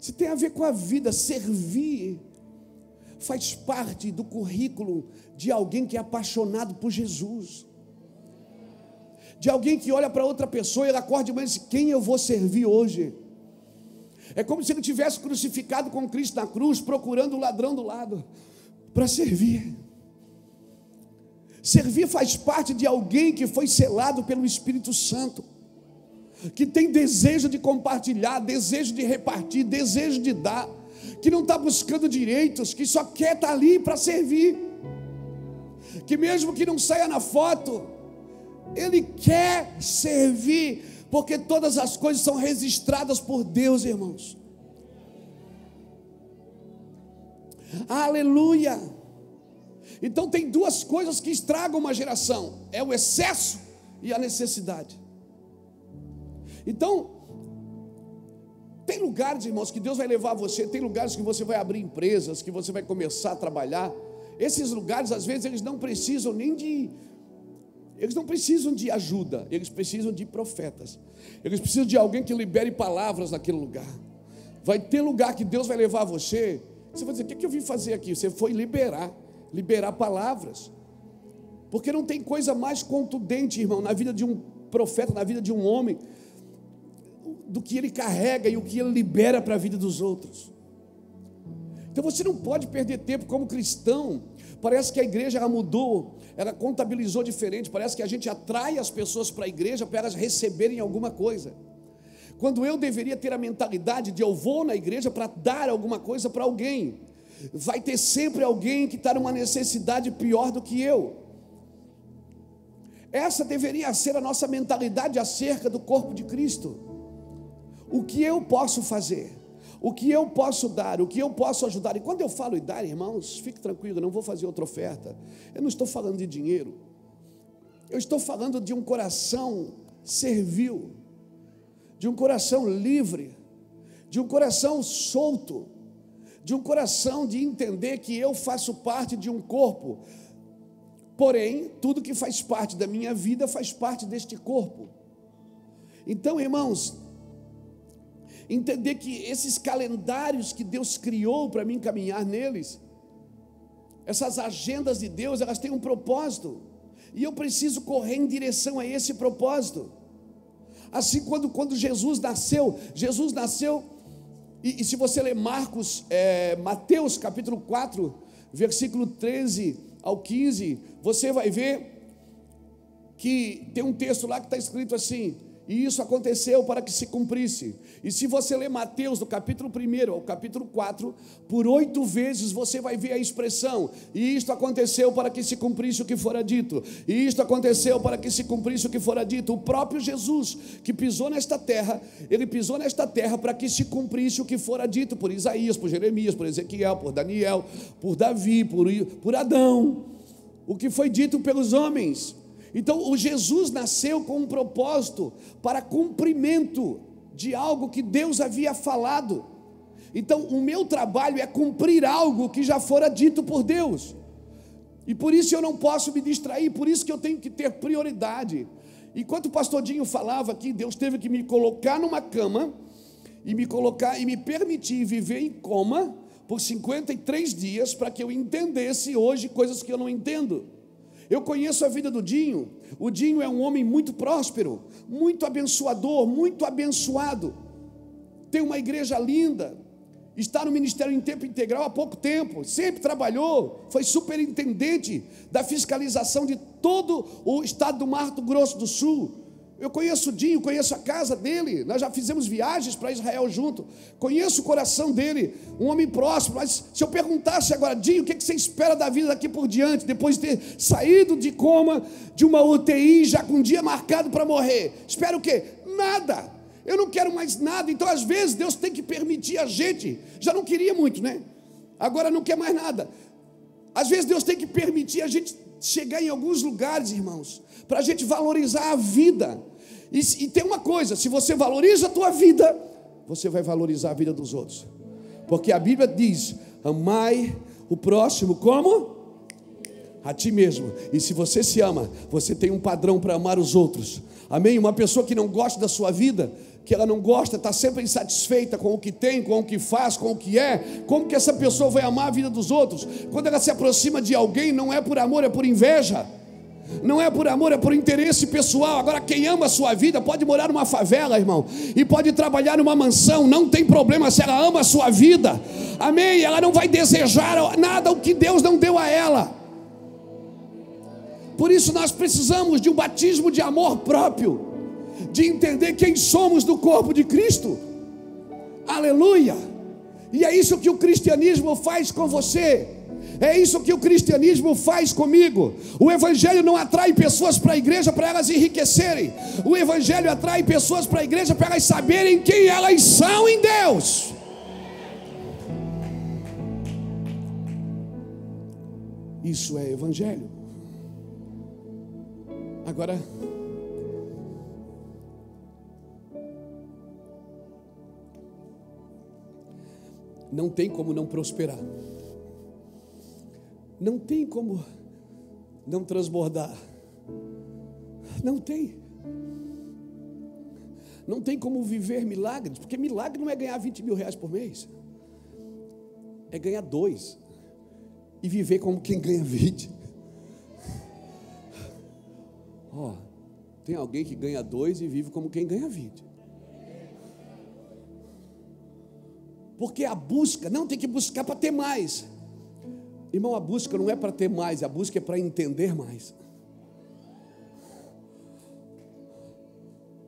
Isso tem a ver com a vida, servir faz parte do currículo de alguém que é apaixonado por Jesus. De alguém que olha para outra pessoa e ele acorda e diz: Quem eu vou servir hoje? É como se ele tivesse crucificado com Cristo na cruz, procurando o ladrão do lado para servir. Servir faz parte de alguém que foi selado pelo Espírito Santo, que tem desejo de compartilhar, desejo de repartir, desejo de dar que não está buscando direitos, que só quer estar tá ali para servir, que mesmo que não saia na foto, ele quer servir, porque todas as coisas são registradas por Deus, irmãos. Aleluia! Então tem duas coisas que estragam uma geração: é o excesso e a necessidade. Então, tem lugares, irmãos, que Deus vai levar você, tem lugares que você vai abrir empresas, que você vai começar a trabalhar. Esses lugares, às vezes, eles não precisam nem de. Eles não precisam de ajuda, eles precisam de profetas. Eles precisam de alguém que libere palavras naquele lugar. Vai ter lugar que Deus vai levar você. Você vai dizer: o que, eu vim fazer aqui? Você foi liberar, liberar palavras. Porque não tem coisa mais contundente, irmão, na vida de um profeta, na vida de um homem, do que ele carrega e o que ele libera para a vida dos outros. Então você não pode perder tempo como cristão. Parece que a igreja ela mudou, ela contabilizou diferente. Parece que a gente atrai as pessoas para a igreja para elas receberem alguma coisa. Quando eu deveria ter a mentalidade de eu vou na igreja para dar alguma coisa para alguém. Vai ter sempre alguém que está numa necessidade pior do que eu. Essa deveria ser a nossa mentalidade acerca do corpo de Cristo. O que eu posso fazer? O que eu posso dar? O que eu posso ajudar? E quando eu falo em dar, irmãos, fique tranquilo, não vou fazer outra oferta. Eu não estou falando de dinheiro. Eu estou falando de um coração servil, de um coração livre, de um coração solto, de um coração de entender que eu faço parte de um corpo. Porém, tudo que faz parte da minha vida faz parte deste corpo. Então, irmãos, entender que esses calendários que Deus criou para mim caminhar neles, essas agendas de Deus, elas têm um propósito, e eu preciso correr em direção a esse propósito. Assim, quando, quando Jesus nasceu, Jesus nasceu, e, e se você ler Marcos, é, Mateus capítulo 4, versículo 13 ao 15, você vai ver que tem um texto lá que está escrito assim: e isso aconteceu para que se cumprisse. E se você ler Mateus, do capítulo 1 ao capítulo 4, por oito vezes você vai ver a expressão: e isto aconteceu para que se cumprisse o que fora dito. E isto aconteceu para que se cumprisse o que fora dito. O próprio Jesus, que pisou nesta terra, ele pisou nesta terra para que se cumprisse o que fora dito por Isaías, por Jeremias, por Ezequiel, por Daniel, por Davi, por, por Adão. O que foi dito pelos homens. Então, o Jesus nasceu com um propósito para cumprimento de algo que Deus havia falado. Então, o meu trabalho é cumprir algo que já fora dito por Deus. E por isso eu não posso me distrair, por isso que eu tenho que ter prioridade. Enquanto o pastor Dinho falava aqui, Deus teve que me colocar numa cama e me colocar e me permitir viver em coma por 53 dias para que eu entendesse hoje coisas que eu não entendo. Eu conheço a vida do Dinho. O Dinho é um homem muito próspero, muito abençoador, muito abençoado. Tem uma igreja linda. Está no ministério em tempo integral há pouco tempo. Sempre trabalhou. Foi superintendente da fiscalização de todo o estado do Mato Grosso do Sul. Eu conheço o Dinho, conheço a casa dele. Nós já fizemos viagens para Israel junto. Conheço o coração dele, um homem próximo. Mas se eu perguntasse agora, Dinho, o que você espera da vida daqui por diante, depois de ter saído de coma, de uma UTI, já com um dia marcado para morrer? Espera o quê? Nada. Eu não quero mais nada. Então, às vezes, Deus tem que permitir a gente. Já não queria muito, né? Agora não quer mais nada. Às vezes, Deus tem que permitir a gente chegar em alguns lugares, irmãos, para a gente valorizar a vida. E, e tem uma coisa: se você valoriza a tua vida, você vai valorizar a vida dos outros. Porque a Bíblia diz: amai o próximo como? A ti mesmo. E se você se ama, você tem um padrão para amar os outros. Amém? Uma pessoa que não gosta da sua vida, que ela não gosta, está sempre insatisfeita com o que tem, com o que faz, com o que é, como que essa pessoa vai amar a vida dos outros? Quando ela se aproxima de alguém, não é por amor, é por inveja. Não é por amor, é por interesse pessoal. Agora, quem ama a sua vida pode morar numa favela, irmão, e pode trabalhar numa mansão, não tem problema se ela ama a sua vida. Amém? Ela não vai desejar nada o que Deus não deu a ela. Por isso nós precisamos de um batismo de amor próprio, de entender quem somos do corpo de Cristo. Aleluia! E é isso que o cristianismo faz com você. É isso que o cristianismo faz comigo. O evangelho não atrai pessoas para a igreja para elas enriquecerem. O evangelho atrai pessoas para a igreja para elas saberem quem elas são em Deus. Isso é evangelho. Agora, não tem como não prosperar. Não tem como não transbordar. Não tem. Não tem como viver milagres, porque milagre não é ganhar 20 mil reais por mês, é ganhar dois e viver como quem ganha 20. Ó, oh, tem alguém que ganha dois e vive como quem ganha 20. Porque a busca, não tem que buscar para ter mais. Irmão, a busca não é para ter mais, a busca é para entender mais.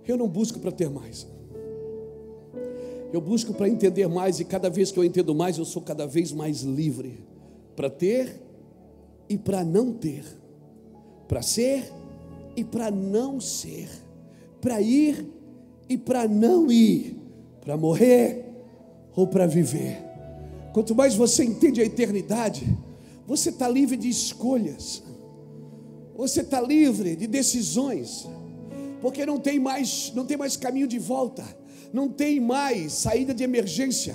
Eu não busco para ter mais. Eu busco para entender mais e cada vez que eu entendo mais, eu sou cada vez mais livre para ter e para não ter, para ser e para não ser, para ir e para não ir, para morrer ou para viver. Quanto mais você entende a eternidade, você está livre de escolhas. Você está livre de decisões. Porque não tem mais, não tem mais caminho de volta. Não tem mais saída de emergência.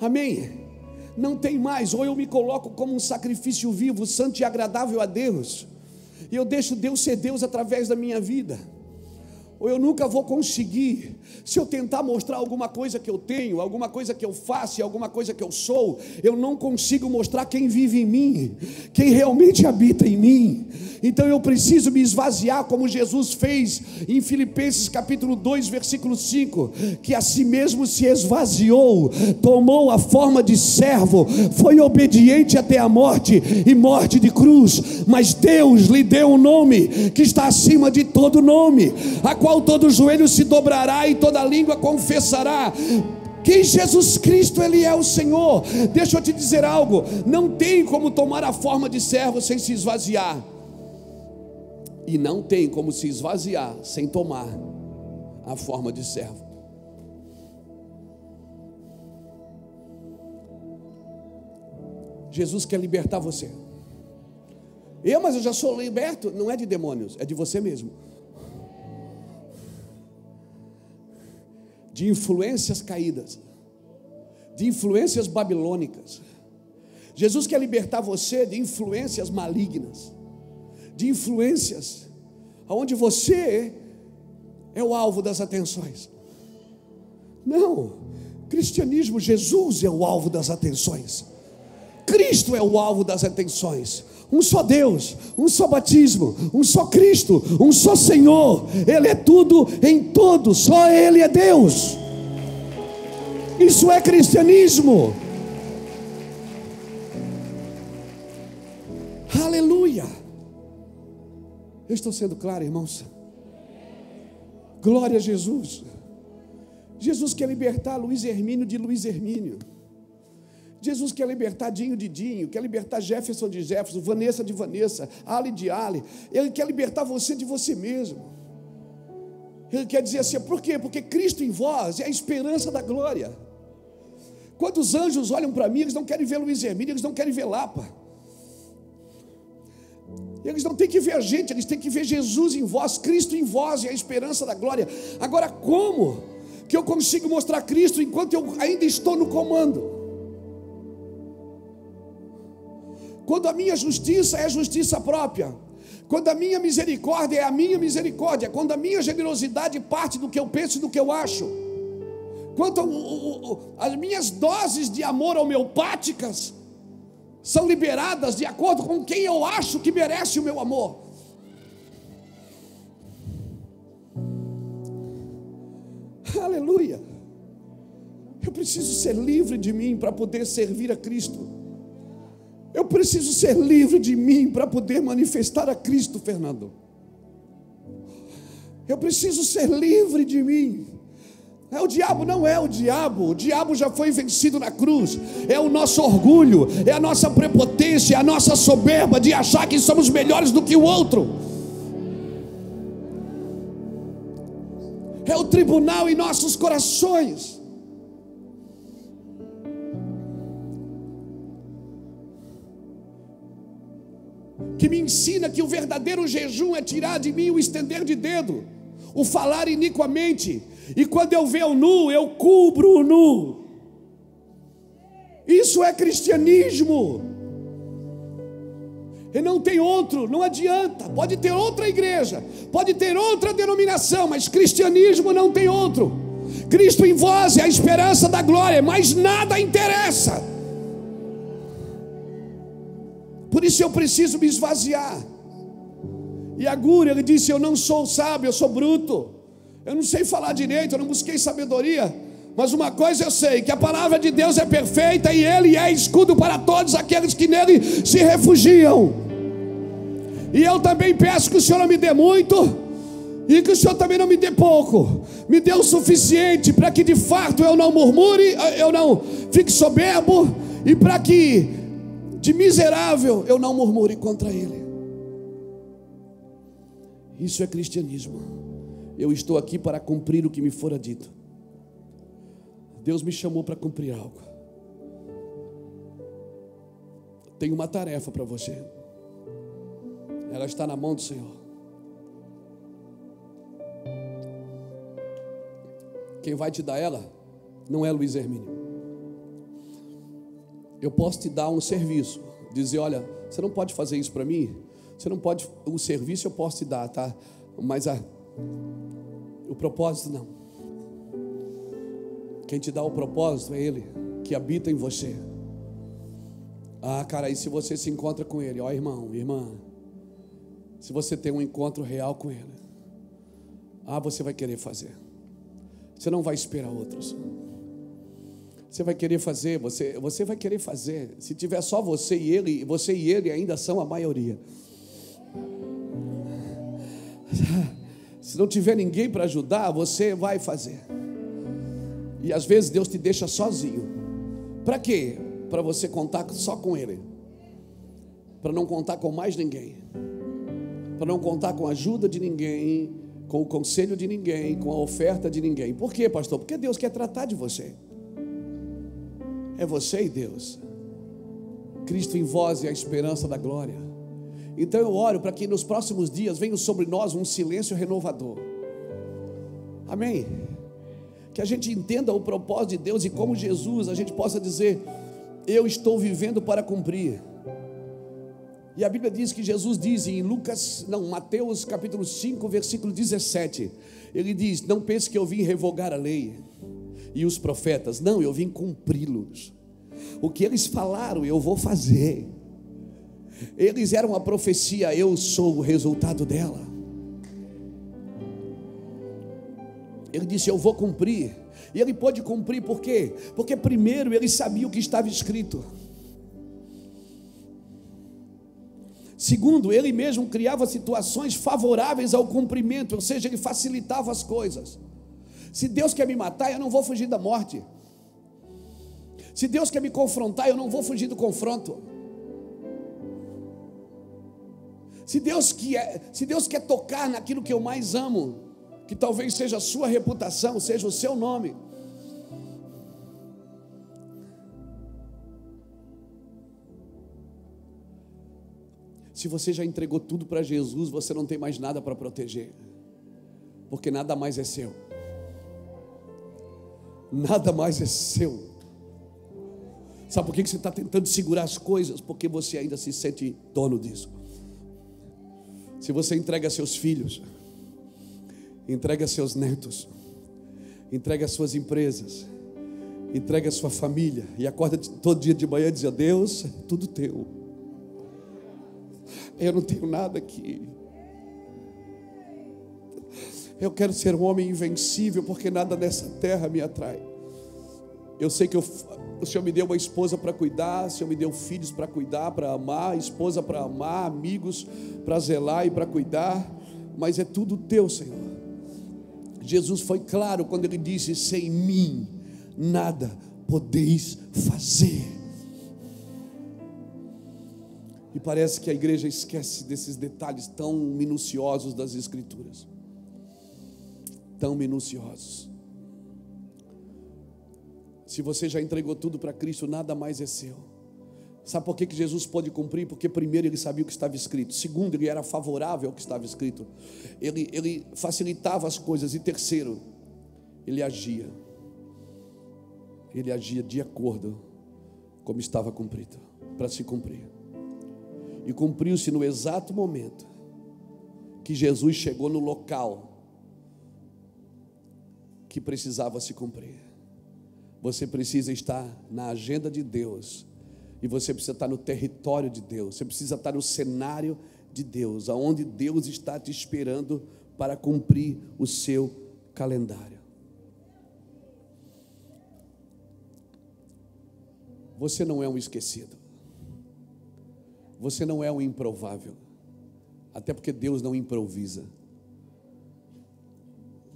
Amém. Não tem mais, ou eu me coloco como um sacrifício vivo, santo e agradável a Deus. E eu deixo Deus ser Deus através da minha vida ou eu nunca vou conseguir. Se eu tentar mostrar alguma coisa que eu tenho, alguma coisa que eu faço, alguma coisa que eu sou, eu não consigo mostrar quem vive em mim, quem realmente habita em mim. Então eu preciso me esvaziar como Jesus fez em Filipenses capítulo 2, versículo 5, que a si mesmo se esvaziou, tomou a forma de servo, foi obediente até a morte e morte de cruz, mas Deus lhe deu um nome que está acima de todo nome, a qual qual todo joelho se dobrará e toda língua confessará que Jesus Cristo ele é o Senhor. Deixa eu te dizer algo, não tem como tomar a forma de servo sem se esvaziar. E não tem como se esvaziar sem tomar a forma de servo. Jesus quer libertar você. Eu, mas eu já sou liberto, não é de demônios, é de você mesmo. De influências caídas, de influências babilônicas. Jesus quer libertar você de influências malignas, de influências onde você é o alvo das atenções. Não, cristianismo, Jesus é o alvo das atenções. Cristo é o alvo das atenções. Um só Deus, um só batismo, um só Cristo, um só Senhor. Ele é tudo em todos, só Ele é Deus. Isso é cristianismo. Aleluia. Eu estou sendo claro, irmãos. Glória a Jesus. Jesus quer libertar Luiz Hermínio de Luiz Hermínio. Jesus quer libertar Dinho de Dinho, quer libertar Jefferson de Jefferson, Vanessa de Vanessa, Ali de Ali. Ele quer libertar você de você mesmo. Ele quer dizer assim, por quê? Porque Cristo em vós é a esperança da glória. Quando os anjos olham para mim, eles não querem ver Luiz Hermínio, eles não querem ver Lapa. Eles não têm que ver a gente, eles têm que ver Jesus em vós, Cristo em vós e a esperança da glória. Agora, como que eu consigo mostrar Cristo enquanto eu ainda estou no comando? Quando a minha justiça é justiça própria, quando a minha misericórdia é a minha misericórdia, quando a minha generosidade parte do que eu penso e do que eu acho, quando o, o, as minhas doses de amor homeopáticas são liberadas de acordo com quem eu acho que merece o meu amor. Aleluia. Eu preciso ser livre de mim para poder servir a Cristo. Eu preciso ser livre de mim para poder manifestar a Cristo, Fernando. Eu preciso ser livre de mim é, o diabo não é o diabo, o diabo já foi vencido na cruz. É o nosso orgulho, é a nossa prepotência, é a nossa soberba de achar que somos melhores do que o outro. É o tribunal em nossos corações. Que me ensina que o verdadeiro jejum é tirar de mim o estender de dedo, o falar iniquamente, e quando eu ver o nu, eu cubro o nu. Isso é cristianismo. E não tem outro, não adianta. Pode ter outra igreja, pode ter outra denominação, mas cristianismo não tem outro. Cristo em vós é a esperança da glória, mas nada interessa. Por isso eu preciso me esvaziar. E a Gúria, ele disse: Eu não sou sábio, eu sou bruto. Eu não sei falar direito, eu não busquei sabedoria. Mas uma coisa eu sei: que a palavra de Deus é perfeita e Ele é escudo para todos aqueles que nele se refugiam. E eu também peço que o Senhor não me dê muito e que o Senhor também não me dê pouco. Me dê o suficiente para que de fato eu não murmure, eu não fique soberbo e para que de miserável eu não murmure contra Ele. Isso é cristianismo. Eu estou aqui para cumprir o que me fora dito. Deus me chamou para cumprir algo. Tenho uma tarefa para você. Ela está na mão do Senhor. Quem vai te dar ela não é Luiz Hermínio. Eu posso te dar um serviço, dizer, olha, você não pode fazer isso para mim. Você não pode, o serviço eu posso te dar, tá? Mas a o propósito não. Quem te dá o propósito é Ele, que habita em você. Ah, cara, e se você se encontra com Ele, ó irmão, irmã, se você tem um encontro real com Ele, ah, você vai querer fazer. Você não vai esperar outros. Você vai querer fazer, você, você vai querer fazer. Se tiver só você e ele, você e ele ainda são a maioria. Se não tiver ninguém para ajudar, você vai fazer. E às vezes Deus te deixa sozinho. Para quê? Para você contar só com Ele. Para não contar com mais ninguém. Para não contar com a ajuda de ninguém, com o conselho de ninguém, com a oferta de ninguém. Por quê, pastor? Porque Deus quer tratar de você. É você e Deus. Cristo em vós e a esperança da glória. Então eu oro para que nos próximos dias venha sobre nós um silêncio renovador. Amém. Que a gente entenda o propósito de Deus e como Jesus a gente possa dizer: Eu estou vivendo para cumprir. E a Bíblia diz que Jesus diz em Lucas, não, Mateus capítulo 5, versículo 17: Ele diz: Não pense que eu vim revogar a lei e os profetas, não, eu vim cumpri-los. O que eles falaram, eu vou fazer. Eles eram a profecia, eu sou o resultado dela. Ele disse: Eu vou cumprir. E ele pôde cumprir por quê? Porque primeiro ele sabia o que estava escrito. Segundo, ele mesmo criava situações favoráveis ao cumprimento, ou seja, ele facilitava as coisas. Se Deus quer me matar, eu não vou fugir da morte. Se Deus quer me confrontar, eu não vou fugir do confronto. Se Deus quer, se Deus quer tocar naquilo que eu mais amo, que talvez seja a sua reputação, seja o seu nome, Se você já entregou tudo para Jesus, você não tem mais nada para proteger, porque nada mais é seu. Nada mais é seu. Sabe por que você está tentando segurar as coisas? Porque você ainda se sente dono disso. Se você entrega seus filhos, entrega seus netos, entrega suas empresas, entrega sua família e acorda todo dia de manhã e diz: Deus, é tudo teu. Eu não tenho nada aqui. Eu quero ser um homem invencível, porque nada nessa terra me atrai. Eu sei que eu, o Senhor me deu uma esposa para cuidar, o Senhor me deu filhos para cuidar, para amar, esposa para amar, amigos para zelar e para cuidar, mas é tudo teu, Senhor. Jesus foi claro quando ele disse: Sem mim nada podeis fazer. E parece que a igreja esquece desses detalhes tão minuciosos das Escrituras. Tão minuciosos. Se você já entregou tudo para Cristo, nada mais é seu. Sabe por que, que Jesus pôde cumprir? Porque, primeiro, ele sabia o que estava escrito. Segundo, ele era favorável ao que estava escrito. Ele, ele facilitava as coisas. E terceiro, ele agia. Ele agia de acordo como estava cumprido, para se cumprir. E cumpriu-se no exato momento que Jesus chegou no local que precisava se cumprir. Você precisa estar na agenda de Deus. E você precisa estar no território de Deus. Você precisa estar no cenário de Deus, aonde Deus está te esperando para cumprir o seu calendário. Você não é um esquecido. Você não é um improvável. Até porque Deus não improvisa.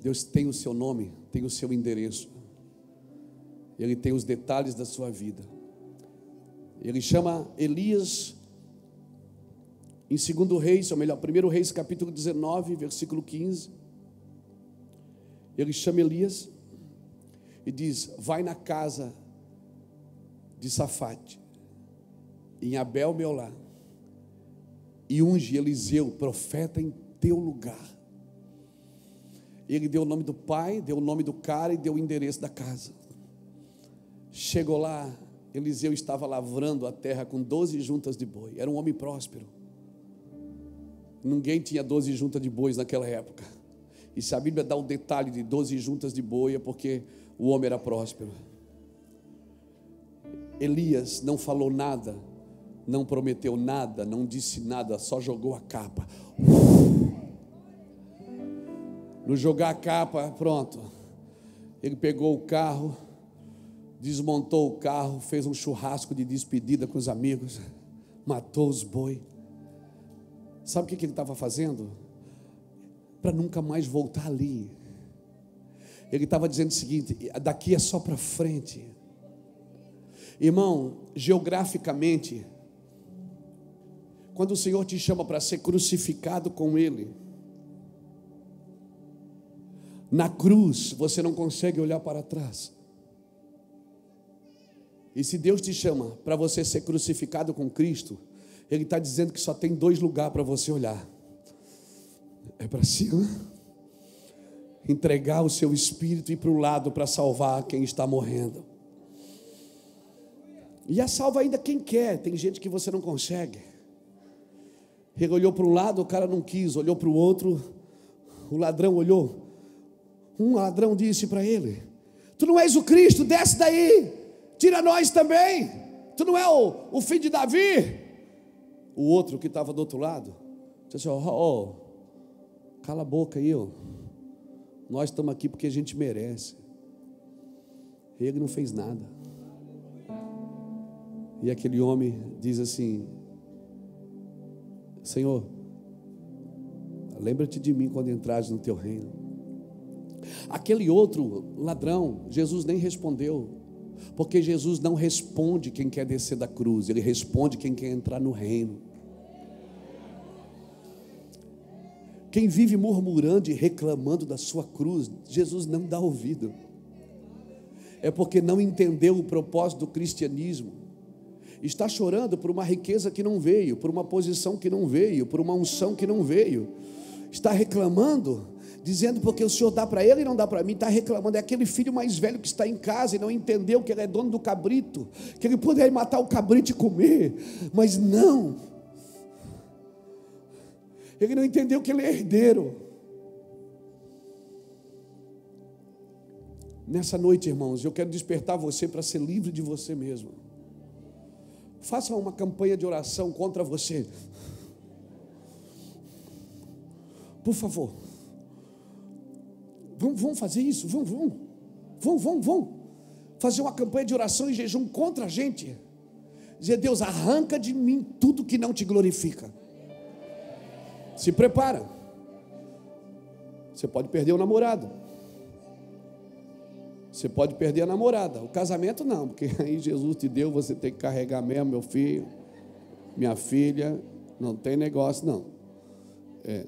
Deus tem o seu nome, tem o seu endereço. Ele tem os detalhes da sua vida. Ele chama Elias em 2 Reis, ou melhor, 1 Reis capítulo 19, versículo 15. Ele chama Elias e diz: Vai na casa de Safate, em Abel Meolá, e unge Eliseu, profeta, em teu lugar. Ele deu o nome do pai, deu o nome do cara e deu o endereço da casa. Chegou lá, Eliseu estava lavrando a terra com doze juntas de boi. Era um homem próspero. Ninguém tinha doze juntas de bois naquela época. E se a Bíblia dá o detalhe de doze juntas de boi, é porque o homem era próspero. Elias não falou nada não prometeu nada, não disse nada, só jogou a capa. No jogar a capa, pronto. Ele pegou o carro, desmontou o carro, fez um churrasco de despedida com os amigos, matou os boi. Sabe o que ele estava fazendo? Para nunca mais voltar ali. Ele estava dizendo o seguinte: daqui é só para frente. Irmão, geograficamente, quando o Senhor te chama para ser crucificado com Ele, na cruz você não consegue olhar para trás. E se Deus te chama para você ser crucificado com Cristo, Ele está dizendo que só tem dois lugares para você olhar: é para cima, entregar o seu espírito e para o lado para salvar quem está morrendo. E a salva ainda quem quer, tem gente que você não consegue. Ele olhou para um lado, o cara não quis, olhou para o outro, o ladrão olhou. Um ladrão disse para ele: Tu não és o Cristo, desce daí, tira nós também. Tu não é o, o filho de Davi. O outro que estava do outro lado disse assim: oh, oh, cala a boca aí, ó. nós estamos aqui porque a gente merece. Ele não fez nada. E aquele homem diz assim: Senhor, lembra-te de mim quando entrares no teu reino. Aquele outro ladrão, Jesus nem respondeu, porque Jesus não responde quem quer descer da cruz, ele responde quem quer entrar no reino. Quem vive murmurando e reclamando da sua cruz, Jesus não dá ouvido. É porque não entendeu o propósito do cristianismo. Está chorando por uma riqueza que não veio, por uma posição que não veio, por uma unção que não veio. Está reclamando, dizendo porque o Senhor dá para ele e não dá para mim, está reclamando. É aquele filho mais velho que está em casa e não entendeu que ele é dono do cabrito, que ele poderia matar o cabrito e comer, mas não. Ele não entendeu que ele é herdeiro. Nessa noite, irmãos, eu quero despertar você para ser livre de você mesmo. Faça uma campanha de oração contra você. Por favor. Vamos, vamos fazer isso? Vamos, vamos. Vamos, vamos, vamos. Fazer uma campanha de oração e jejum contra a gente. Dizer, Deus, arranca de mim tudo que não te glorifica. Se prepara. Você pode perder o namorado. Você pode perder a namorada. O casamento não, porque (laughs) aí Jesus te deu, você tem que carregar mesmo, meu filho, minha filha. Não tem negócio, não. É.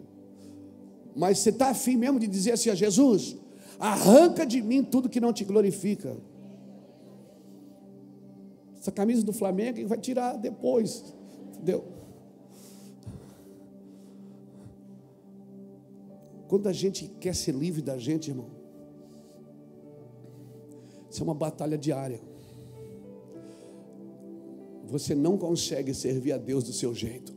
Mas você está afim mesmo de dizer assim a Jesus: arranca de mim tudo que não te glorifica. Essa camisa do Flamengo vai tirar depois, entendeu? Quando a gente quer ser livre da gente, irmão, isso é uma batalha diária. Você não consegue servir a Deus do seu jeito.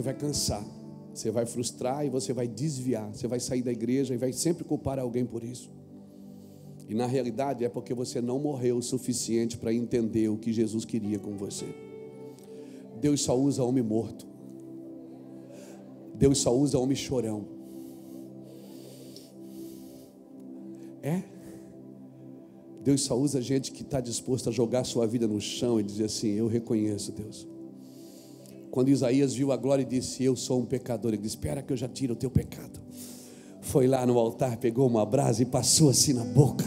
Você vai cansar, você vai frustrar e você vai desviar. Você vai sair da igreja e vai sempre culpar alguém por isso. E na realidade é porque você não morreu o suficiente para entender o que Jesus queria com você. Deus só usa homem morto. Deus só usa homem chorão. É? Deus só usa gente que está disposto a jogar sua vida no chão e dizer assim: Eu reconheço Deus. Quando Isaías viu a glória e disse: Eu sou um pecador, ele disse: Espera que eu já tiro o teu pecado. Foi lá no altar, pegou uma brasa e passou assim na boca.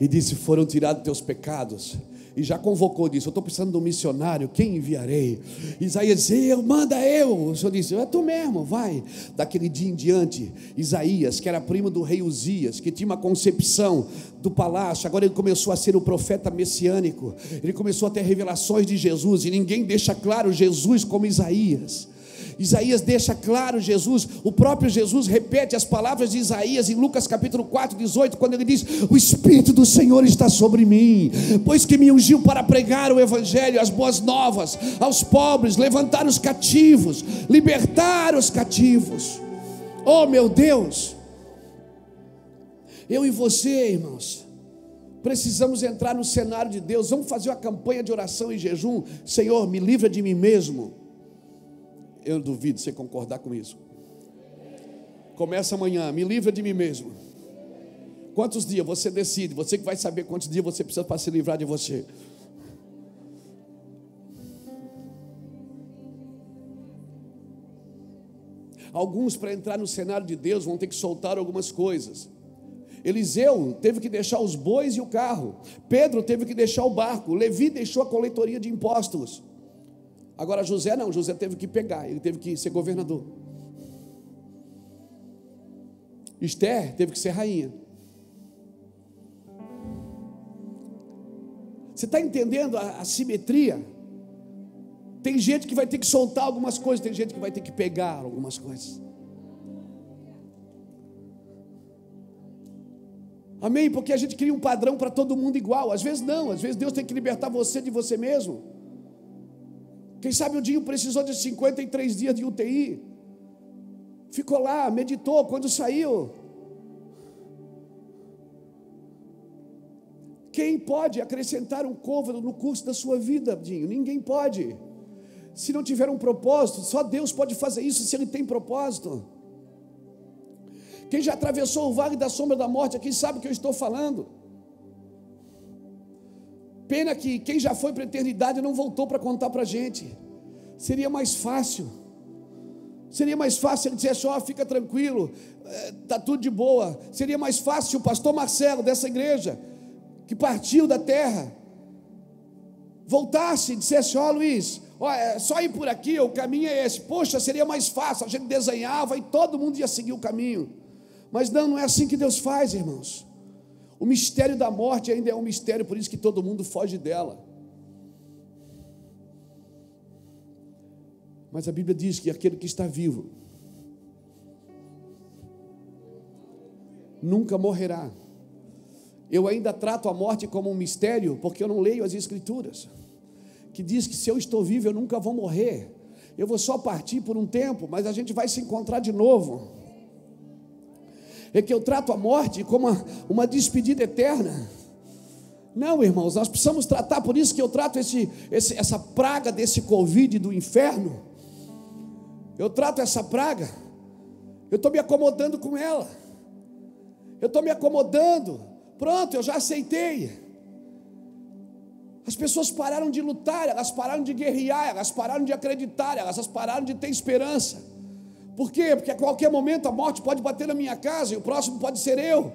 E disse: Foram tirados teus pecados e já convocou, disse: Eu estou precisando de um missionário, quem enviarei? Isaías disse: Eu, manda eu. O Senhor disse: É tu mesmo, vai. Daquele dia em diante, Isaías, que era primo do rei Uzias, que tinha uma concepção do palácio, agora ele começou a ser o profeta messiânico, ele começou a ter revelações de Jesus, e ninguém deixa claro Jesus como Isaías. Isaías deixa claro Jesus, o próprio Jesus repete as palavras de Isaías em Lucas capítulo 4, 18, quando ele diz: O Espírito do Senhor está sobre mim, pois que me ungiu para pregar o Evangelho, as boas novas aos pobres, levantar os cativos, libertar os cativos. Oh meu Deus, eu e você, irmãos, precisamos entrar no cenário de Deus, vamos fazer uma campanha de oração e jejum. Senhor, me livra de mim mesmo. Eu duvido você concordar com isso. Começa amanhã, me livra de mim mesmo. Quantos dias você decide? Você que vai saber quantos dias você precisa para se livrar de você. Alguns, para entrar no cenário de Deus, vão ter que soltar algumas coisas. Eliseu teve que deixar os bois e o carro. Pedro teve que deixar o barco. Levi deixou a coletoria de impostos. Agora José não, José teve que pegar, ele teve que ser governador. Esther teve que ser rainha. Você está entendendo a, a simetria? Tem gente que vai ter que soltar algumas coisas, tem gente que vai ter que pegar algumas coisas. Amém? Porque a gente cria um padrão para todo mundo igual. Às vezes não, às vezes Deus tem que libertar você de você mesmo. Quem sabe o Dinho precisou de 53 dias de UTI. Ficou lá, meditou quando saiu. Quem pode acrescentar um côvado no curso da sua vida, Dinho? Ninguém pode. Se não tiver um propósito, só Deus pode fazer isso se Ele tem propósito. Quem já atravessou o vale da sombra da morte aqui sabe o que eu estou falando. Pena que quem já foi para a eternidade não voltou para contar para a gente. Seria mais fácil. Seria mais fácil ele dissesse: Ó, oh, fica tranquilo, está é, tudo de boa. Seria mais fácil o pastor Marcelo dessa igreja, que partiu da terra, voltasse e dissesse: Ó, oh, Luiz, é só ir por aqui, o caminho é esse. Poxa, seria mais fácil. A gente desenhava e todo mundo ia seguir o caminho. Mas não, não é assim que Deus faz, irmãos. O mistério da morte ainda é um mistério, por isso que todo mundo foge dela. Mas a Bíblia diz que aquele que está vivo nunca morrerá. Eu ainda trato a morte como um mistério, porque eu não leio as Escrituras, que diz que se eu estou vivo eu nunca vou morrer. Eu vou só partir por um tempo, mas a gente vai se encontrar de novo é que eu trato a morte como uma, uma despedida eterna. Não, irmãos, nós precisamos tratar, por isso que eu trato esse, esse, essa praga desse Covid do inferno. Eu trato essa praga, eu estou me acomodando com ela, eu estou me acomodando, pronto, eu já aceitei. As pessoas pararam de lutar, elas pararam de guerrear, elas pararam de acreditar, elas pararam de ter esperança. Por quê? Porque a qualquer momento a morte pode bater na minha casa e o próximo pode ser eu.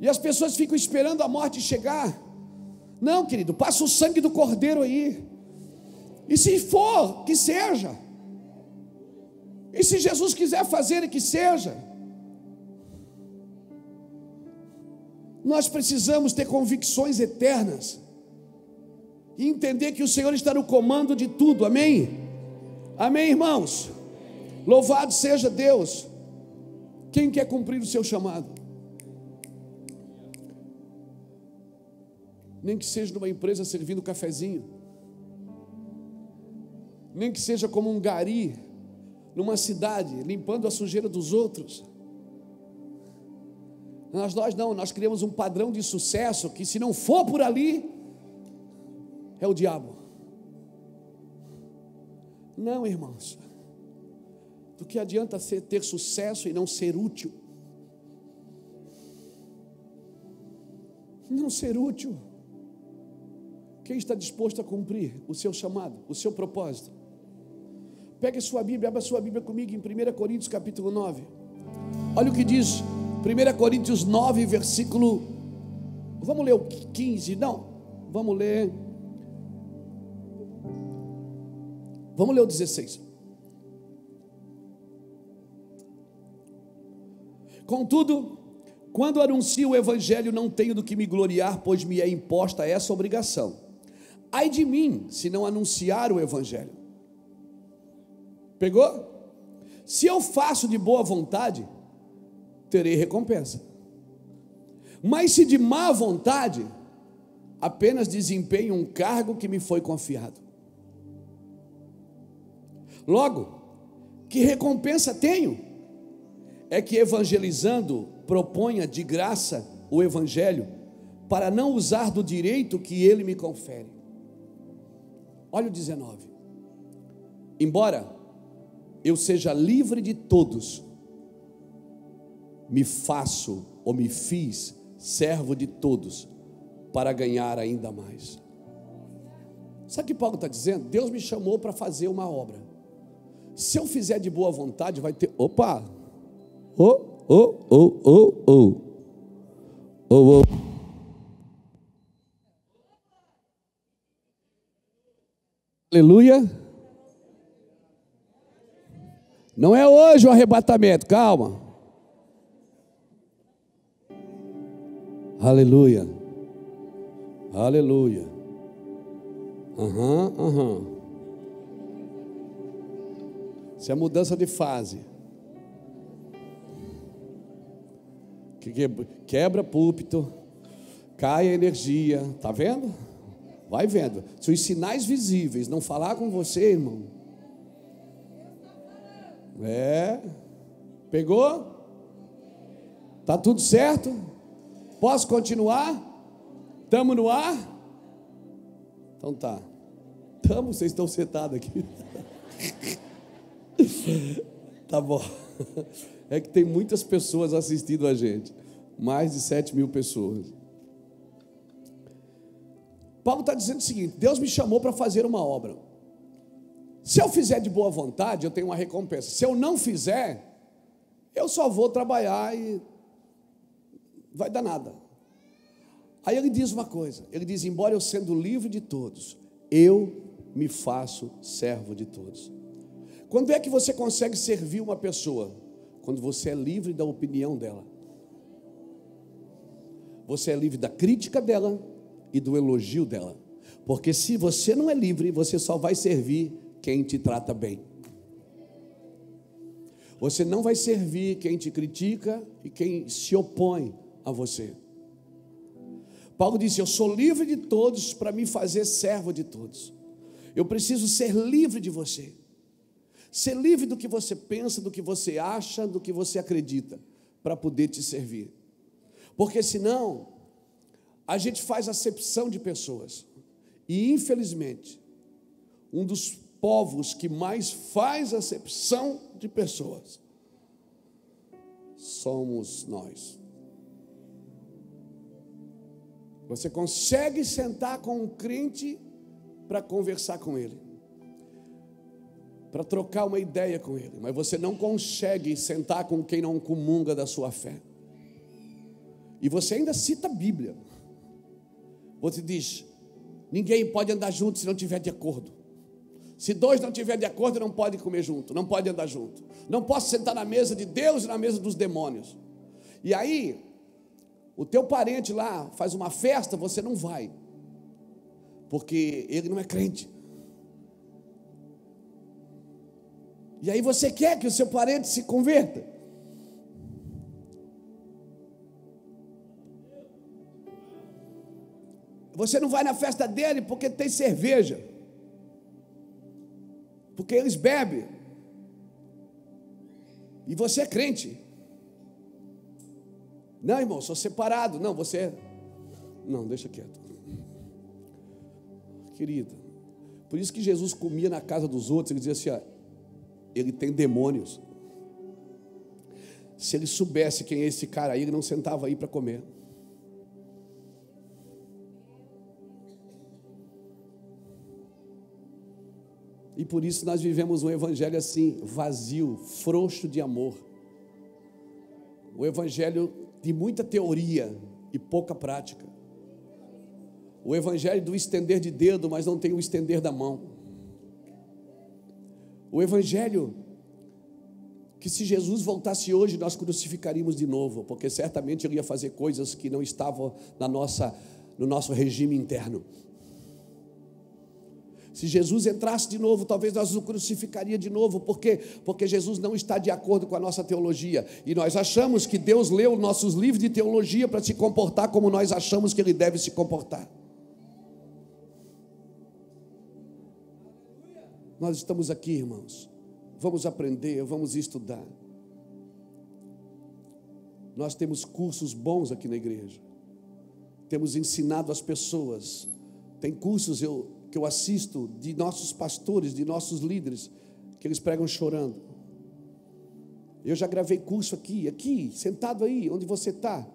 E as pessoas ficam esperando a morte chegar. Não, querido, passa o sangue do cordeiro aí. E se for, que seja. E se Jesus quiser fazer, que seja. Nós precisamos ter convicções eternas e entender que o Senhor está no comando de tudo, amém? Amém, irmãos? Louvado seja Deus. Quem quer cumprir o seu chamado? Nem que seja numa empresa servindo cafezinho. Nem que seja como um gari numa cidade, limpando a sujeira dos outros. Nós, nós não, nós criamos um padrão de sucesso que se não for por ali, é o diabo. Não, irmãos. Do que adianta ser, ter sucesso e não ser útil? Não ser útil. Quem está disposto a cumprir o seu chamado, o seu propósito? Pegue sua Bíblia, abra sua Bíblia comigo em 1 Coríntios capítulo 9. Olha o que diz 1 Coríntios 9, versículo. Vamos ler o 15? Não, vamos ler Vamos ler o 16. Contudo, quando anuncio o Evangelho, não tenho do que me gloriar, pois me é imposta essa obrigação. Ai de mim, se não anunciar o Evangelho. Pegou? Se eu faço de boa vontade, terei recompensa. Mas se de má vontade, apenas desempenho um cargo que me foi confiado. Logo, que recompensa tenho? É que evangelizando proponha de graça o evangelho para não usar do direito que ele me confere. Olha o 19. Embora eu seja livre de todos, me faço ou me fiz servo de todos para ganhar ainda mais. Sabe o que Paulo está dizendo? Deus me chamou para fazer uma obra. Se eu fizer de boa vontade, vai ter. Opa! Oh, oh, oh, oh, oh. Oh, oh. Aleluia. Não é hoje o arrebatamento, calma. Aleluia. Aleluia. Aham, uhum, aham. Uhum. Isso é mudança de fase. Quebra púlpito, cai a energia, tá vendo? Vai vendo. Se os sinais visíveis não falar com você, irmão. É. Pegou? Tá tudo certo? Posso continuar? Estamos no ar? Então tá. Estamos, vocês estão sentados aqui. (laughs) tá bom. (laughs) É que tem muitas pessoas assistindo a gente. Mais de 7 mil pessoas. Paulo está dizendo o seguinte: Deus me chamou para fazer uma obra. Se eu fizer de boa vontade, eu tenho uma recompensa. Se eu não fizer, eu só vou trabalhar e vai dar nada. Aí ele diz uma coisa: ele diz, embora eu sendo livre de todos, eu me faço servo de todos. Quando é que você consegue servir uma pessoa? Quando você é livre da opinião dela. Você é livre da crítica dela e do elogio dela. Porque se você não é livre, você só vai servir quem te trata bem. Você não vai servir quem te critica e quem se opõe a você. Paulo disse: Eu sou livre de todos para me fazer servo de todos. Eu preciso ser livre de você. Ser livre do que você pensa, do que você acha, do que você acredita, para poder te servir. Porque senão, a gente faz acepção de pessoas. E infelizmente, um dos povos que mais faz acepção de pessoas somos nós. Você consegue sentar com um crente para conversar com ele, para trocar uma ideia com ele, mas você não consegue sentar com quem não comunga da sua fé. E você ainda cita a Bíblia. Você diz: ninguém pode andar junto se não tiver de acordo. Se dois não tiverem de acordo, não podem comer junto, não podem andar junto. Não posso sentar na mesa de Deus e na mesa dos demônios. E aí, o teu parente lá faz uma festa, você não vai. Porque ele não é crente. E aí você quer que o seu parente se converta. Você não vai na festa dele porque tem cerveja porque eles bebem. E você é crente. Não, irmão, sou separado. Não, você é. Não, deixa quieto. Querido, por isso que Jesus comia na casa dos outros, ele dizia assim: ó, ele tem demônios. Se ele soubesse quem é esse cara aí, ele não sentava aí para comer. E por isso nós vivemos um evangelho assim, vazio, frouxo de amor. O evangelho de muita teoria e pouca prática. O evangelho do estender de dedo, mas não tem o estender da mão. O evangelho que se Jesus voltasse hoje, nós crucificaríamos de novo, porque certamente ele ia fazer coisas que não estavam na nossa, no nosso regime interno. Se Jesus entrasse de novo, talvez nós o crucificaria de novo, por quê? Porque Jesus não está de acordo com a nossa teologia, e nós achamos que Deus leu nossos livros de teologia para se comportar como nós achamos que ele deve se comportar. Nós estamos aqui, irmãos. Vamos aprender, vamos estudar. Nós temos cursos bons aqui na igreja. Temos ensinado as pessoas. Tem cursos eu que eu assisto de nossos pastores, de nossos líderes, que eles pregam chorando. Eu já gravei curso aqui, aqui, sentado aí, onde você está.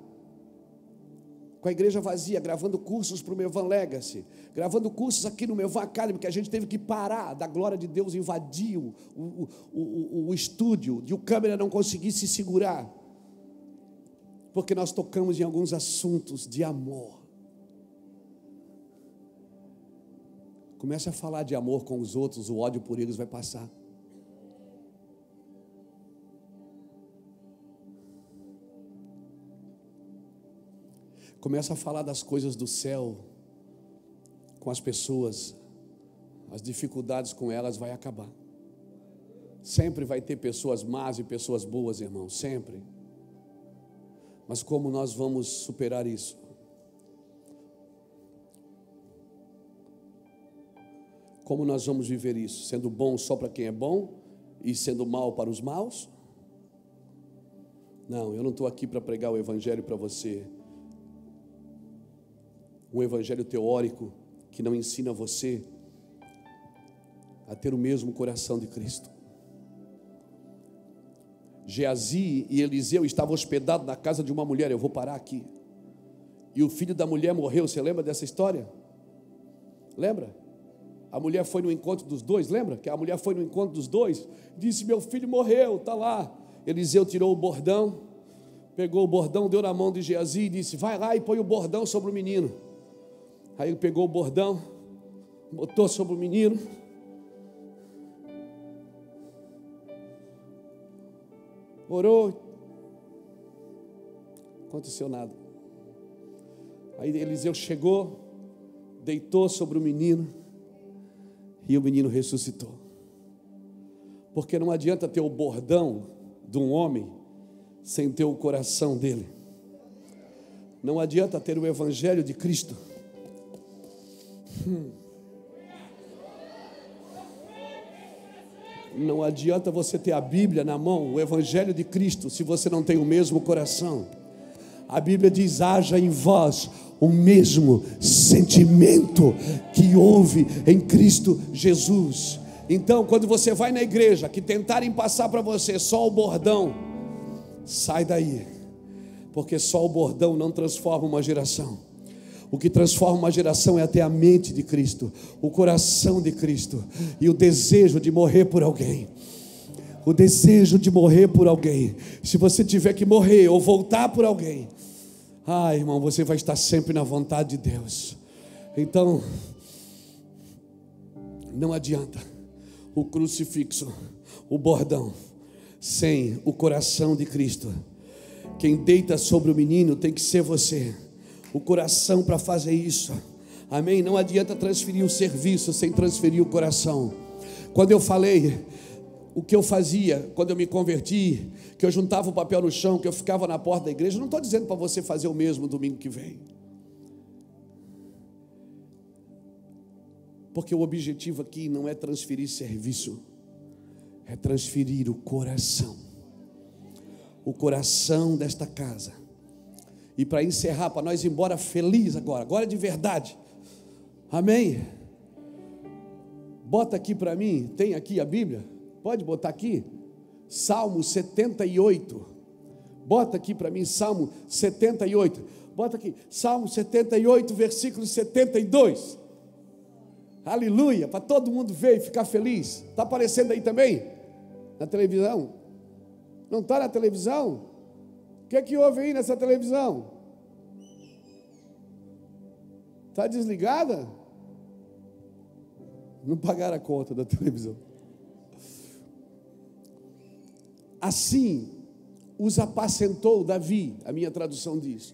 Com a igreja vazia, gravando cursos para o meu Van Legacy, gravando cursos aqui no meu Van Academy, que a gente teve que parar da glória de Deus invadir o, o, o, o estúdio, de o câmera não conseguir se segurar, porque nós tocamos em alguns assuntos de amor. Comece a falar de amor com os outros, o ódio por eles vai passar. Comece a falar das coisas do céu com as pessoas. As dificuldades com elas vai acabar. Sempre vai ter pessoas más e pessoas boas, irmão, sempre. Mas como nós vamos superar isso? Como nós vamos viver isso? Sendo bom só para quem é bom e sendo mal para os maus? Não, eu não estou aqui para pregar o Evangelho para você. Um Evangelho teórico que não ensina você a ter o mesmo coração de Cristo. Geazi e Eliseu estavam hospedados na casa de uma mulher. Eu vou parar aqui. E o filho da mulher morreu. Você lembra dessa história? Lembra? A mulher foi no encontro dos dois, lembra? Que a mulher foi no encontro dos dois, disse: Meu filho morreu, está lá. Eliseu tirou o bordão, pegou o bordão, deu na mão de Geazi e disse: Vai lá e põe o bordão sobre o menino. Aí pegou o bordão, botou sobre o menino. Orou. Aconteceu nada. Aí Eliseu chegou, deitou sobre o menino e o menino ressuscitou. Porque não adianta ter o bordão de um homem sem ter o coração dele. Não adianta ter o evangelho de Cristo. Hum. Não adianta você ter a Bíblia na mão, o Evangelho de Cristo, se você não tem o mesmo coração. A Bíblia diz: haja em vós o mesmo sentimento que houve em Cristo Jesus. Então, quando você vai na igreja que tentarem passar para você só o bordão, sai daí, porque só o bordão não transforma uma geração. O que transforma uma geração é até a mente de Cristo, o coração de Cristo e o desejo de morrer por alguém. O desejo de morrer por alguém. Se você tiver que morrer ou voltar por alguém, ah, irmão, você vai estar sempre na vontade de Deus. Então, não adianta o crucifixo, o bordão, sem o coração de Cristo. Quem deita sobre o menino tem que ser você, o coração para fazer isso. Amém? Não adianta transferir o serviço sem transferir o coração. Quando eu falei o que eu fazia quando eu me converti, que eu juntava o papel no chão, que eu ficava na porta da igreja. Não estou dizendo para você fazer o mesmo domingo que vem. Porque o objetivo aqui não é transferir serviço, é transferir o coração. O coração desta casa. E para encerrar, para nós ir embora feliz agora, agora de verdade. Amém? Bota aqui para mim, tem aqui a Bíblia? Pode botar aqui? Salmo 78. Bota aqui para mim, Salmo 78. Bota aqui, Salmo 78, versículo 72. Aleluia, para todo mundo ver e ficar feliz. Está aparecendo aí também? Na televisão? Não está na televisão? O que é que houve aí nessa televisão? Está desligada? Não pagaram a conta da televisão. Assim os apacentou Davi, a minha tradução diz,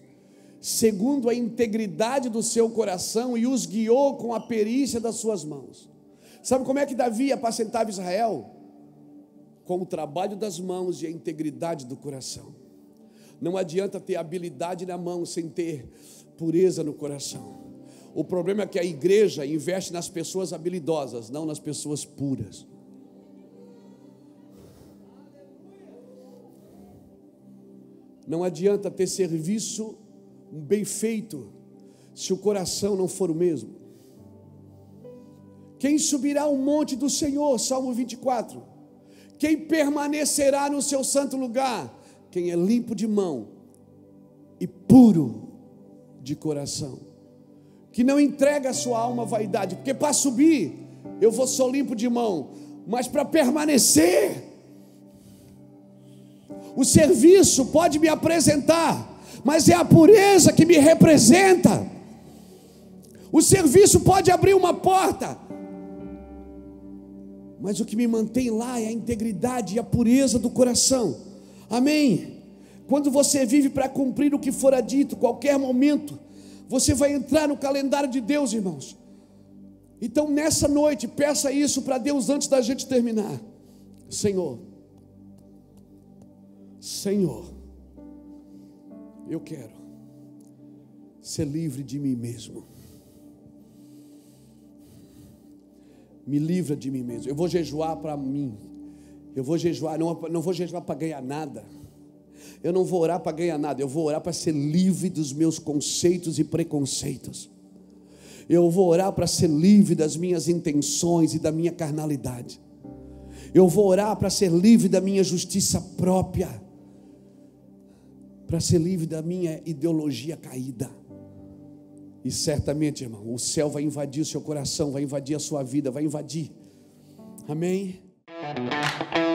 segundo a integridade do seu coração e os guiou com a perícia das suas mãos. Sabe como é que Davi apacentava Israel? Com o trabalho das mãos e a integridade do coração. Não adianta ter habilidade na mão sem ter pureza no coração. O problema é que a igreja investe nas pessoas habilidosas, não nas pessoas puras. Não adianta ter serviço bem feito se o coração não for o mesmo. Quem subirá ao monte do Senhor? Salmo 24. Quem permanecerá no seu santo lugar? Quem é limpo de mão e puro de coração. Que não entrega a sua alma à vaidade, porque para subir eu vou só limpo de mão, mas para permanecer o serviço pode me apresentar, mas é a pureza que me representa. O serviço pode abrir uma porta, mas o que me mantém lá é a integridade e a pureza do coração. Amém. Quando você vive para cumprir o que fora dito, qualquer momento, você vai entrar no calendário de Deus, irmãos. Então, nessa noite, peça isso para Deus antes da gente terminar. Senhor, Senhor, eu quero ser livre de mim mesmo. Me livra de mim mesmo. Eu vou jejuar para mim. Eu vou jejuar, não, não vou jejuar para ganhar nada. Eu não vou orar para ganhar nada. Eu vou orar para ser livre dos meus conceitos e preconceitos. Eu vou orar para ser livre das minhas intenções e da minha carnalidade. Eu vou orar para ser livre da minha justiça própria para ser livre da minha ideologia caída. E certamente, irmão, o céu vai invadir o seu coração, vai invadir a sua vida, vai invadir. Amém? Música